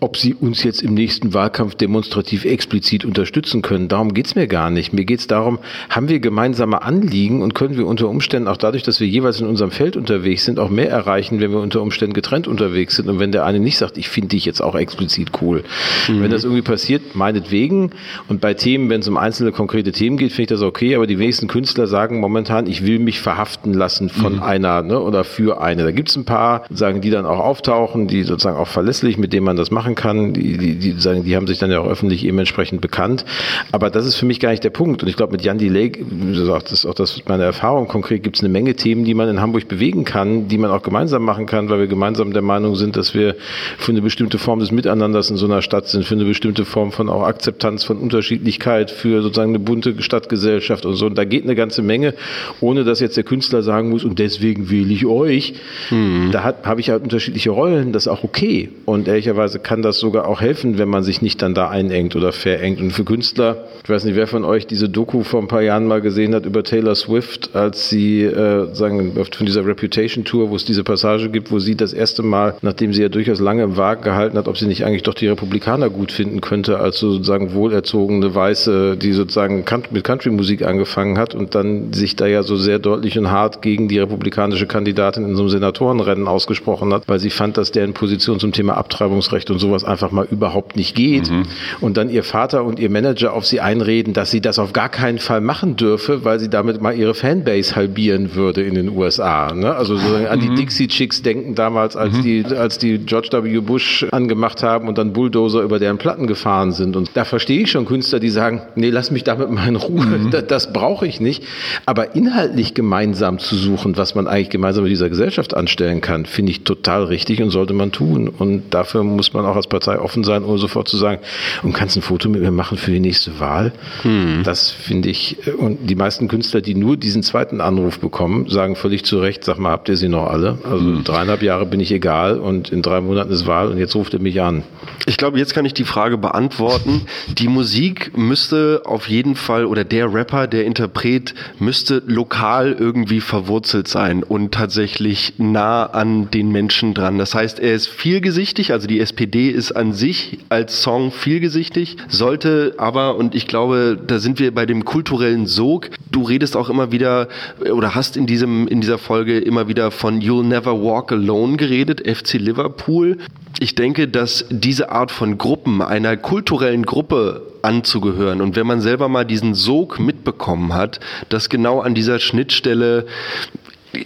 ob sie uns jetzt im nächsten Wahlkampf demonstrativ explizit unterstützen können. Darum geht's mir gar nicht. Mir geht's darum, haben wir gemeinsame Anliegen und können wir unter Umständen auch dadurch, dass wir jeweils in unserem Feld unterwegs sind, auch mehr erreichen, wenn wir unter Umständen getrennt unterwegs sind und wenn der eine nicht sagt, ich finde dich jetzt auch explizit cool. Mhm. Wenn das irgendwie passiert, meinetwegen. Und bei Themen, wenn es um einzelne konkrete Themen geht, finde ich das okay, aber die wenigsten Künstler sagen momentan, ich will mich verhaften lassen von mhm. einer ne, oder für eine. Da gibt es ein paar, sagen, die dann auch auftauchen, die sozusagen auch verlässlich, mit denen man das machen kann. Die, die, die sagen, die haben sich dann ja auch öffentlich eben entsprechend bekannt. Aber das ist für mich gar nicht der Punkt. Und ich glaube, mit Jan Delay, das ist auch das meine Erfahrung konkret, gibt es eine Menge Themen, die man in Hamburg bewegen kann, die man auch gemeinsam machen kann, weil wir gemeinsam der Meinung sind, dass wir für eine bestimmte Form des Miteinanders in so einer Stadt sind, für eine bestimmte Form von auch Akzeptanz von Unterschiedlichkeit, für sozusagen eine bunte Stadtgesellschaft und so. Und da geht eine ganze Menge, ohne dass jetzt der Künstler sagen muss, und deswegen wähle ich euch. Mhm. Da habe ich halt unterschiedliche Rollen, das ist auch okay. Und ehrlicherweise kann das sogar auch helfen, wenn man sich nicht dann da einengt oder verengt. Und für Künstler, ich weiß nicht, wer von euch diese Doku vor ein paar Jahren mal gesehen hat über Taylor Swift, als sie äh, sagen von dieser Reputation Tour, wo es diese Passage gibt, wo sie das erste Mal, nachdem sie ja durchaus lange im Wagen gehalten hat, ob sie nicht eigentlich doch die Republikaner gut finden könnte, als sozusagen wohlerzogene Weiße, die sozusagen mit Country-Musik angefangen hat und dann sich da ja so sehr deutlich und hart gegen die republikanische Kandidatin in so einem Senatorenrennen ausgesprochen hat, weil sie fand, dass deren Position zum Thema Abtreibungsrecht und sowas einfach mal überhaupt nicht geht. Mhm. Und dann ihr Vater und ihr Manager auf sie einreden, dass sie das auf gar keinen Fall machen dürfe, weil sie damit mal ihre Fanbase halbieren würde in den USA. Ne? Also so an die mhm. Dixie Chicks denken damals, als mhm. die, als die George W. Bush angemacht haben und dann Bulldozer über deren Platten gefahren sind. Und da verstehe ich schon Künstler, die sagen, nee, lass mich damit mal in Ruhe. Mhm. Das, das brauche ich nicht. Aber inhaltlich gemeinsam zu suchen, was man eigentlich gemeinsam mit dieser Gesellschaft anstellen kann, finde ich total richtig und sollte man tun. Und dafür muss man auch als Partei offen sein, um sofort zu sagen, und kannst ein Foto mit mir machen für die nächste Wahl? Hm. Das finde ich, und die meisten Künstler, die nur diesen zweiten Anruf bekommen, sagen völlig zu Recht, sag mal, habt ihr sie noch alle? Also hm. dreieinhalb Jahre bin ich egal und in drei Monaten ist Wahl und jetzt ruft er mich an. Ich glaube, jetzt kann ich die Frage beantworten. Die Musik müsste auf jeden Fall oder der Rapper, der Interpret müsste lokal irgendwie verwurzelt sein und tatsächlich nah an den Menschen dran. Das heißt, er ist vielgesichtig, also die SPD ist an sich als Song vielgesichtig, sollte aber, und ich glaube, da sind wir bei dem kulturellen Sog, du redest auch immer wieder oder hast in diesem, in dieser Folge immer wieder von You'll Never Walk Alone geredet, FC Liverpool. Ich denke, dass diese Art von Gruppen, einer kulturellen Gruppe anzugehören und wenn man selber mal diesen Sog mitbekommen hat, dass genau an dieser Schnittstelle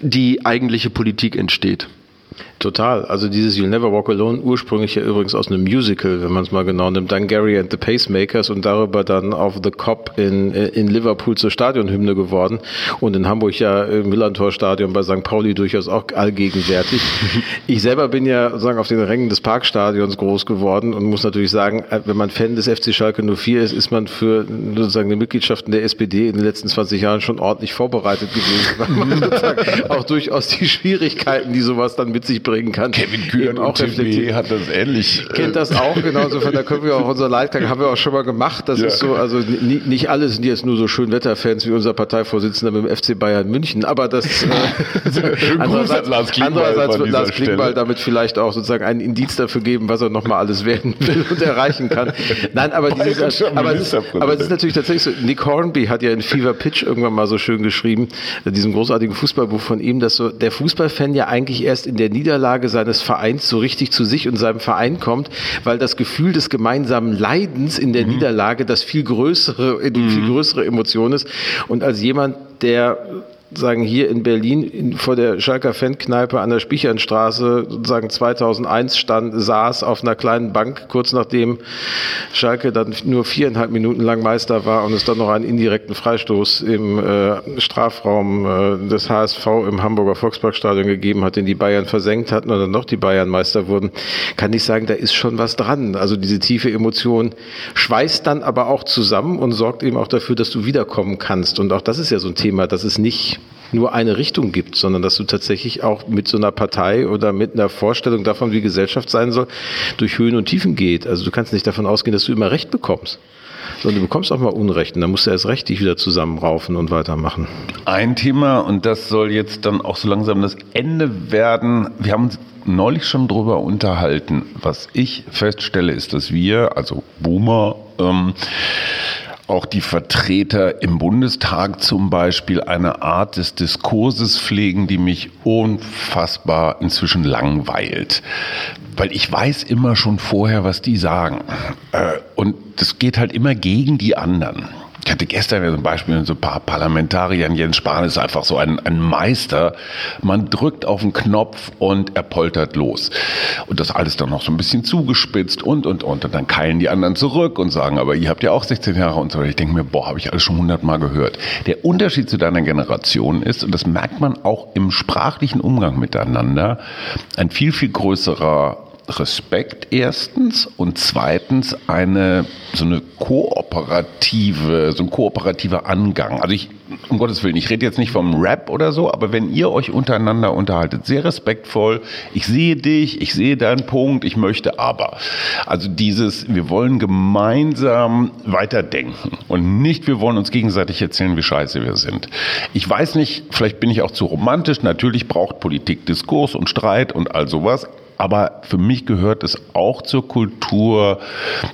die eigentliche Politik entsteht. Total. Also dieses You'll Never Walk Alone, ursprünglich ja übrigens aus einem Musical, wenn man es mal genau nimmt, dann Gary and the Pacemakers und darüber dann auf The Cop in, in Liverpool zur Stadionhymne geworden und in Hamburg ja im Millantor-Stadion bei St. Pauli durchaus auch allgegenwärtig. ich selber bin ja sozusagen auf den Rängen des Parkstadions groß geworden und muss natürlich sagen, wenn man Fan des FC Schalke 04 ist, ist man für sozusagen die Mitgliedschaften der SPD in den letzten 20 Jahren schon ordentlich vorbereitet gewesen, auch durchaus die Schwierigkeiten, die sowas dann mit sich bringen kann. Kevin Kühn auch reflektiert. hat das ähnlich. Kennt das auch, genauso. Von da können wir auch unser Leitgang haben wir auch schon mal gemacht. Das ja. ist so, also nicht alle sind jetzt nur so schön Wetterfans wie unser Parteivorsitzender mit dem FC Bayern München, aber das äh, andererseits, Lars Klingbeil, andererseits wird Lars Klingbeil damit vielleicht auch sozusagen einen Indiz dafür geben, was er nochmal alles werden will und erreichen kann. Nein, aber dieses, aber es, ist, aber es ist natürlich tatsächlich so, Nick Hornby hat ja in Fever Pitch irgendwann mal so schön geschrieben, diesem großartigen Fußballbuch von ihm, dass so der Fußballfan ja eigentlich erst in der Niederlage Niederlage seines Vereins so richtig zu sich und seinem Verein kommt, weil das Gefühl des gemeinsamen Leidens in der mhm. Niederlage das viel größere, die mhm. viel größere Emotion ist. Und als jemand, der sagen hier in Berlin in, vor der Schalker Fankneipe an der Spichernstraße sozusagen 2001 stand, saß auf einer kleinen Bank, kurz nachdem Schalke dann nur viereinhalb Minuten lang Meister war und es dann noch einen indirekten Freistoß im äh, Strafraum äh, des HSV im Hamburger Volksparkstadion gegeben hat, den die Bayern versenkt hatten und dann noch die Bayern Meister wurden, kann ich sagen, da ist schon was dran. Also diese tiefe Emotion schweißt dann aber auch zusammen und sorgt eben auch dafür, dass du wiederkommen kannst. Und auch das ist ja so ein Thema, das ist nicht nur eine Richtung gibt, sondern dass du tatsächlich auch mit so einer Partei oder mit einer Vorstellung davon, wie Gesellschaft sein soll, durch Höhen und Tiefen geht. Also du kannst nicht davon ausgehen, dass du immer Recht bekommst Sondern du bekommst auch mal Unrecht und dann musst du erst recht dich wieder zusammenraufen und weitermachen. Ein Thema, und das soll jetzt dann auch so langsam das Ende werden. Wir haben uns neulich schon drüber unterhalten. Was ich feststelle, ist, dass wir, also Boomer, ähm, auch die Vertreter im Bundestag zum Beispiel eine Art des Diskurses pflegen, die mich unfassbar inzwischen langweilt. Weil ich weiß immer schon vorher, was die sagen. Äh, und das geht halt immer gegen die anderen. Ich hatte gestern ja zum Beispiel mit so ein paar Parlamentariern, Jens Spahn ist einfach so ein, ein Meister. Man drückt auf den Knopf und er poltert los. Und das alles dann noch so ein bisschen zugespitzt und, und, und. Und dann keilen die anderen zurück und sagen, aber ihr habt ja auch 16 Jahre und so. Ich denke mir, boah, habe ich alles schon hundertmal gehört. Der Unterschied zu deiner Generation ist, und das merkt man auch im sprachlichen Umgang miteinander, ein viel, viel größerer Respekt erstens und zweitens eine so eine kooperative, so ein kooperativer Angang. Also ich, um Gottes Willen, ich rede jetzt nicht vom Rap oder so, aber wenn ihr euch untereinander unterhaltet, sehr respektvoll, ich sehe dich, ich sehe deinen Punkt, ich möchte aber. Also dieses, wir wollen gemeinsam weiterdenken und nicht, wir wollen uns gegenseitig erzählen, wie scheiße wir sind. Ich weiß nicht, vielleicht bin ich auch zu romantisch, natürlich braucht Politik Diskurs und Streit und all sowas, aber für mich gehört es auch zur Kultur,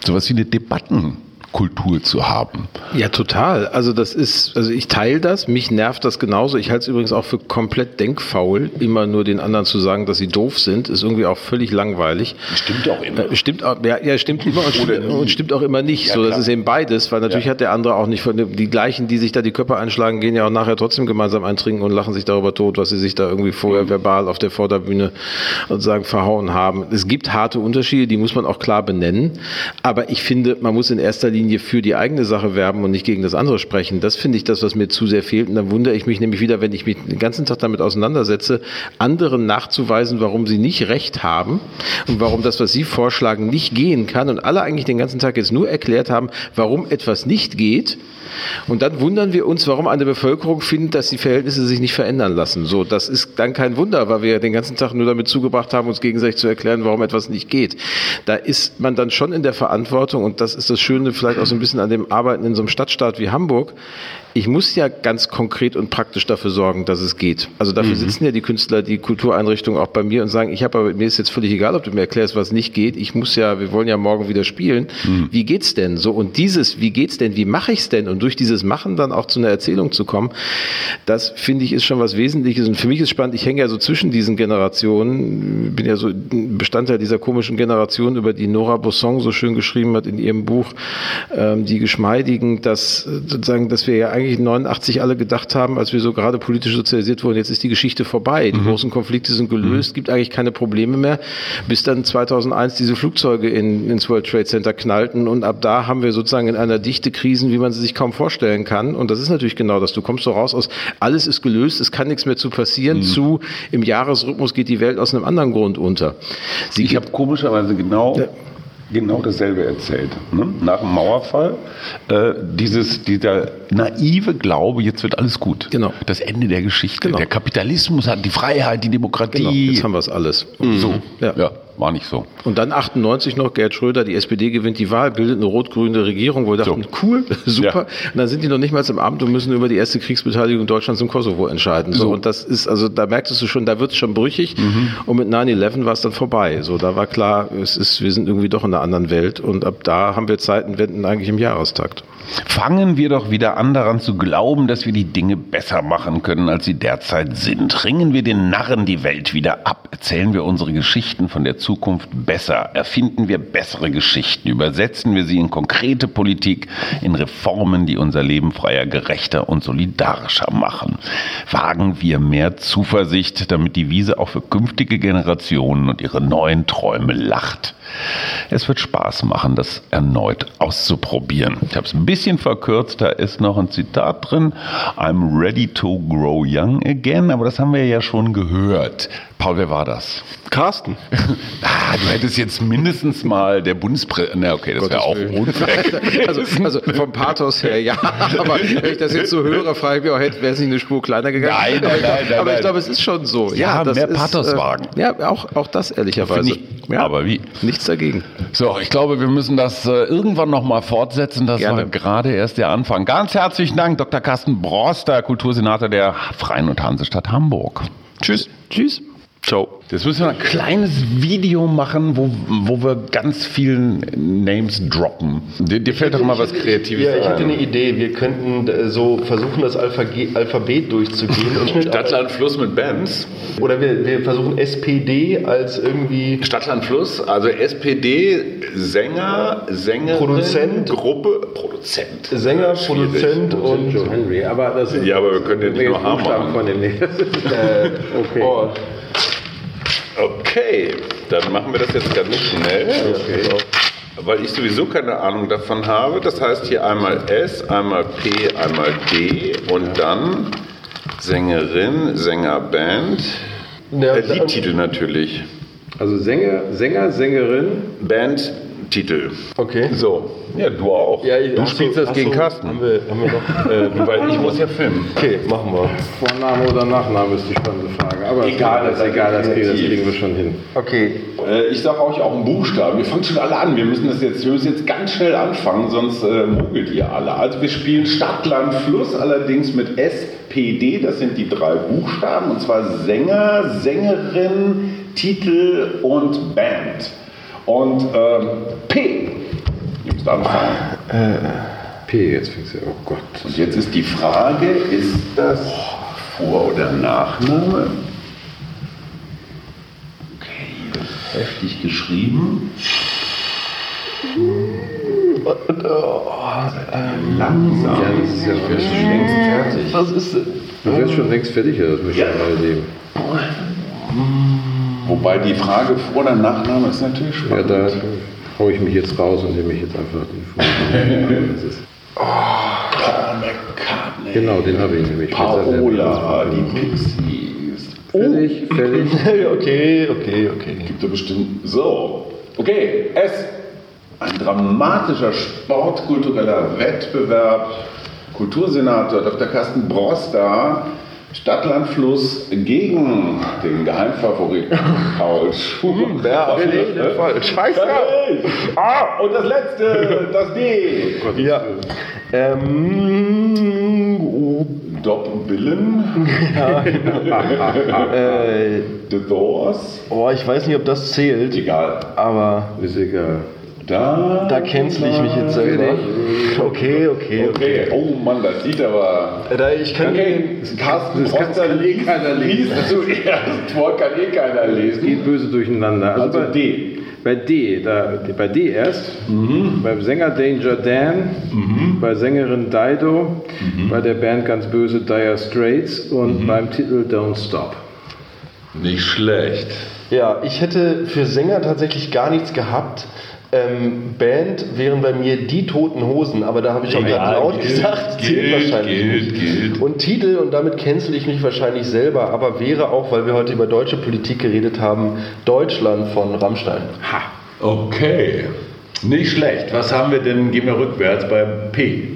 sowas wie eine Debatten. Kultur zu haben. Ja, total. Also das ist, also ich teile das, mich nervt das genauso. Ich halte es übrigens auch für komplett denkfaul, immer nur den anderen zu sagen, dass sie doof sind, ist irgendwie auch völlig langweilig. Stimmt auch immer. Äh, stimmt auch, ja, ja stimmt immer und, stimmt, und stimmt auch immer nicht. Ja, so, das klar. ist eben beides, weil natürlich ja. hat der andere auch nicht von die gleichen, die sich da die Köpfe einschlagen, gehen ja auch nachher trotzdem gemeinsam eintrinken und lachen sich darüber tot, was sie sich da irgendwie vorher mhm. verbal auf der Vorderbühne sozusagen verhauen haben. Es gibt harte Unterschiede, die muss man auch klar benennen. Aber ich finde, man muss in erster Linie Linie für die eigene Sache werben und nicht gegen das andere sprechen. Das finde ich das, was mir zu sehr fehlt. Und dann wundere ich mich nämlich wieder, wenn ich mich den ganzen Tag damit auseinandersetze, anderen nachzuweisen, warum sie nicht recht haben und warum das, was sie vorschlagen, nicht gehen kann. Und alle eigentlich den ganzen Tag jetzt nur erklärt haben, warum etwas nicht geht. Und dann wundern wir uns, warum eine Bevölkerung findet, dass die Verhältnisse sich nicht verändern lassen. So, das ist dann kein Wunder, weil wir den ganzen Tag nur damit zugebracht haben, uns gegenseitig zu erklären, warum etwas nicht geht. Da ist man dann schon in der Verantwortung, und das ist das Schöne vielleicht auch so ein bisschen an dem Arbeiten in so einem Stadtstaat wie Hamburg, ich muss ja ganz konkret und praktisch dafür sorgen, dass es geht. Also dafür mhm. sitzen ja die Künstler, die Kultureinrichtungen auch bei mir und sagen, ich habe aber mir ist jetzt völlig egal, ob du mir erklärst, was nicht geht. Ich muss ja, wir wollen ja morgen wieder spielen. Mhm. Wie geht's denn so? Und dieses, wie geht's denn? Wie mache ich's denn? Und durch dieses Machen dann auch zu einer Erzählung zu kommen, das finde ich ist schon was Wesentliches. Und für mich ist spannend. Ich hänge ja so zwischen diesen Generationen, bin ja so Bestandteil dieser komischen Generation, über die Nora Bosson so schön geschrieben hat in ihrem Buch, ähm, die Geschmeidigen, dass sozusagen, dass wir ja eigentlich eigentlich 89 alle gedacht haben, als wir so gerade politisch sozialisiert wurden, jetzt ist die Geschichte vorbei. Die mhm. großen Konflikte sind gelöst, mhm. gibt eigentlich keine Probleme mehr, bis dann 2001 diese Flugzeuge in, ins World Trade Center knallten und ab da haben wir sozusagen in einer Dichte Krisen, wie man sie sich kaum vorstellen kann. Und das ist natürlich genau das. Du kommst so raus aus, alles ist gelöst, es kann nichts mehr zu passieren, mhm. zu im Jahresrhythmus geht die Welt aus einem anderen Grund unter. Sie ich habe komischerweise genau ja genau dasselbe erzählt. Ne? Nach dem Mauerfall, äh, dieses, dieser naive Glaube, jetzt wird alles gut. Genau. Das Ende der Geschichte. Genau. Der Kapitalismus hat die Freiheit, die Demokratie. Genau. Jetzt haben wir es alles. Mhm. So, ja. ja war nicht so. Und dann 98 noch, Gerd Schröder, die SPD gewinnt die Wahl, bildet eine rot-grüne Regierung, wo wir dachten, so. cool, super. Ja. Und dann sind die noch nicht mal im Amt und müssen über die erste Kriegsbeteiligung Deutschlands im Kosovo entscheiden. So, so. und das ist, also da merktest du schon, da wird es schon brüchig. Mhm. Und mit 9-11 war es dann vorbei. So, da war klar, es ist, wir sind irgendwie doch in einer anderen Welt. Und ab da haben wir Zeitenwenden eigentlich im Jahrestakt. Fangen wir doch wieder an daran zu glauben, dass wir die Dinge besser machen können, als sie derzeit sind. Ringen wir den Narren die Welt wieder ab. Erzählen wir unsere Geschichten von der Zukunft besser. Erfinden wir bessere Geschichten. Übersetzen wir sie in konkrete Politik, in Reformen, die unser Leben freier, gerechter und solidarischer machen. Wagen wir mehr Zuversicht, damit die Wiese auch für künftige Generationen und ihre neuen Träume lacht. Es wird Spaß machen, das erneut auszuprobieren. Ich habe es ein bisschen verkürzt, da ist noch ein Zitat drin. I'm ready to grow young again, aber das haben wir ja schon gehört. Paul, wer war das? Carsten. ah, du hättest jetzt mindestens mal der Bundespräsident. Na, okay, das wäre auch unfair. also, also, vom Pathos her, ja. Aber wenn ich das jetzt so höre, frage ich mich auch, wäre es nicht eine Spur kleiner gegangen? Nein, nein, nein. nein aber ich glaube, es ist schon so. Ja, ja mehr Pathos wagen. Äh, ja, auch, auch das ehrlicherweise. Ich, ja. Aber wie? Nicht nichts dagegen. So, ich glaube, wir müssen das äh, irgendwann nochmal fortsetzen. Das Gerne. war gerade erst der Anfang. Ganz herzlichen Dank, Dr. Carsten Broster, Kultursenator der Freien und Hansestadt Hamburg. Tschüss. Tschüss. Ciao. Jetzt müssen wir ein kleines Video machen, wo, wo wir ganz vielen Names droppen. Dir, dir fällt doch mal was Kreatives Ja, ich hatte ein. eine Idee. Wir könnten äh, so versuchen, das Alphage- Alphabet durchzugehen. und Stadtland Fluss mit Bands. Oder wir, wir versuchen SPD als irgendwie Stadtland Fluss, also SPD, Sänger, Sängerin, Produzent. Gruppe, Produzent. Sänger, Produzent und Joe Henry, aber das ist Ja, aber wir können den nicht noch haben von dem nee. okay. oh, Okay, dann machen wir das jetzt ganz schnell. Weil ich sowieso keine Ahnung davon habe. Das heißt hier einmal S, einmal P, einmal D und dann Sängerin, Sängerband. Ja, äh, Liedtitel natürlich. Also Sänger, Sänger, Sängerin. Bandtitel. Okay. So, ja, du auch. Ja, ich- du ach so, spielst das gegen so, Carsten. Haben wir, haben wir noch. Äh, weil ich muss ja filmen. Okay, machen wir. Vorname oder Nachname ist die spannende Frage. Aber Egal, das ist egal, das kriegen, das kriegen wir schon hin. Okay. Äh, ich sage euch auch einen Buchstaben. Wir fangen schon alle an. Wir müssen das jetzt, wir müssen jetzt ganz schnell anfangen, sonst äh, mogelt ihr alle. Also wir spielen Stadt, Land, Fluss, allerdings mit SPD. Das sind die drei Buchstaben. Und zwar Sänger, Sängerin, Titel und Band. Und ähm, P. Ihr müsst anfangen. P, jetzt fängst du. Oh Gott. Und jetzt ist die Frage, ist das Vor- oder Nachname? Okay, heftig geschrieben. Langsam. Ja, das ist ja schon längst fertig. Was ist denn? Du wärst schon längst fertig, das möchte ich Ja. mal sehen. Wobei die Frage Vor- oder Nachname ist natürlich Ja, spannend. da hau ich mich jetzt raus und nehme mich jetzt einfach den Vornamen. Das ist- Paul McCartney. Genau, den habe ich nämlich. Paola, die Pixies. Fertig, fertig. okay, okay, okay. Gibt ja bestimmt. So. Okay, S. Ein dramatischer sportkultureller Wettbewerb. Kultursenator Dr. Carsten Broster, Stadtland Fluss gegen den Geheimfavoriten Paul Schumacher. Ja, nee, der Fall. Scheiße. Ah, und das letzte, das D. Ja. Ähm, oh, Doppelbillen, äh, The Doors. oh, ich weiß nicht, ob das zählt, Egal. aber Ist egal. Da. da cancel ich mich jetzt selber. Okay, okay, okay. Okay. Oh Mann, das sieht aber. Da ich kann Okay, Carsten Das kann- eh keiner lesen. zuerst vor, kann eh keiner lesen. Geht böse durcheinander. Also bei, D. Bei D, da, bei D erst, beim Sänger Danger Dan, bei Sängerin Dido, bei der Band ganz böse Dire Straits und beim Titel Don't Stop. Nicht schlecht. Ja, ich hätte für Sänger tatsächlich gar nichts gehabt. Ähm, Band wären bei mir die Toten Hosen, aber da habe ich auch gerade laut gilt, gesagt, zählt gilt, wahrscheinlich gilt, nicht. gilt. Und Titel, und damit cancel ich mich wahrscheinlich selber, aber wäre auch, weil wir heute über deutsche Politik geredet haben, Deutschland von Rammstein. Okay. Nicht schlecht. Was haben wir denn? Gehen wir rückwärts bei P.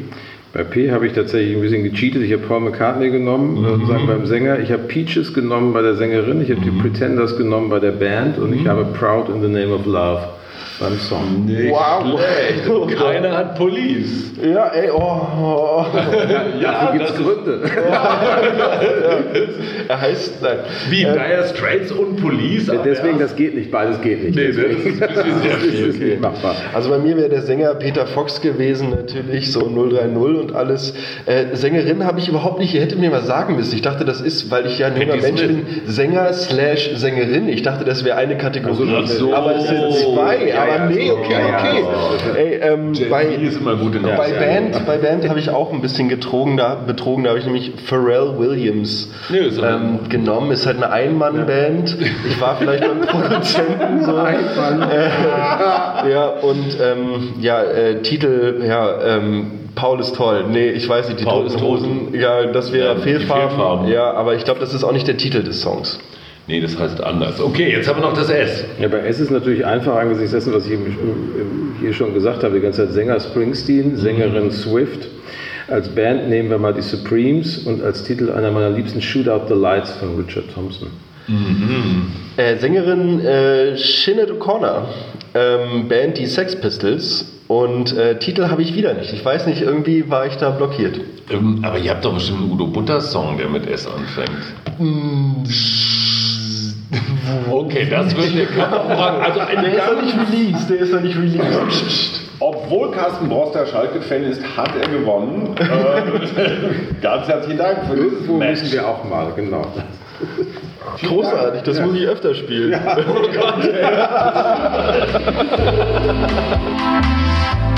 Bei P habe ich tatsächlich ein bisschen gecheatet. Ich habe Paul McCartney genommen, sozusagen beim Sänger. Ich habe Peaches genommen bei der Sängerin. Ich habe die Pretenders genommen bei der Band. Und ich habe Proud in the Name of Love beim Song. Nicht Wow. schlecht. Keiner hat Police. Ja, ey, oh. oh. Dafür gibt es Gründe. Er heißt, nein. Wie Dire Straits und Police. aber Deswegen, das geht nicht. Beides geht nicht. Nee, das ist ein bisschen sehr Das ist nicht machbar. Also bei mir wäre der Sänger Peter Fox gewesen, natürlich, so 030 und alles. Äh, Sängerin habe ich überhaupt nicht, ihr hättet mir was sagen müssen. Ich dachte, das ist, weil ich ja ein junger Mensch Smith. bin, Sänger slash Sängerin. Ich dachte, das wäre eine Kategorie. Ach so. aber es sind zwei. Ja, aber nee, okay, okay. Ey, ähm, bei, ist immer gut in der bei Band, bei Band habe ich auch ein bisschen getrogen, da, betrogen. Da habe ich nämlich Pharrell Williams ähm, genommen. Ist halt eine Ein-Mann-Band. Ich war vielleicht beim Produzenten so. Äh, ja, und ähm, ja, äh, Titel, ja, ähm, Paul ist toll. Nee, ich weiß nicht, die Paul Toten. Hosen. Ja, das wäre Ja. Fehlfarben. Ja, aber ich glaube, das ist auch nicht der Titel des Songs. Nee, das heißt anders. Okay, jetzt haben wir noch das S. Ja, bei S ist natürlich einfach angesichts dessen, was ich im- hier schon gesagt habe, die ganze Zeit Sänger Springsteen, Sängerin Swift. Als Band nehmen wir mal die Supremes und als Titel einer meiner liebsten Shoot Out the Lights von Richard Thompson. Äh, Sängerin äh, Sinead O'Connor. ähm, Band die Sex Pistols und äh, Titel habe ich wieder nicht. Ich weiß nicht, irgendwie war ich da blockiert. Ähm, aber ihr habt doch bestimmt einen Udo Butter Song, der mit S anfängt. Okay, das wird der Kamera. Also eine Der ist noch nicht released, der ist noch nicht released. Obwohl Carsten Brost der Schalke-Fan ist, hat er gewonnen. Äh, Ganz herzlichen Dank für dieses Wo Match. müssen wir auch mal, genau. Großartig, das muss ich öfter spielen. Wir,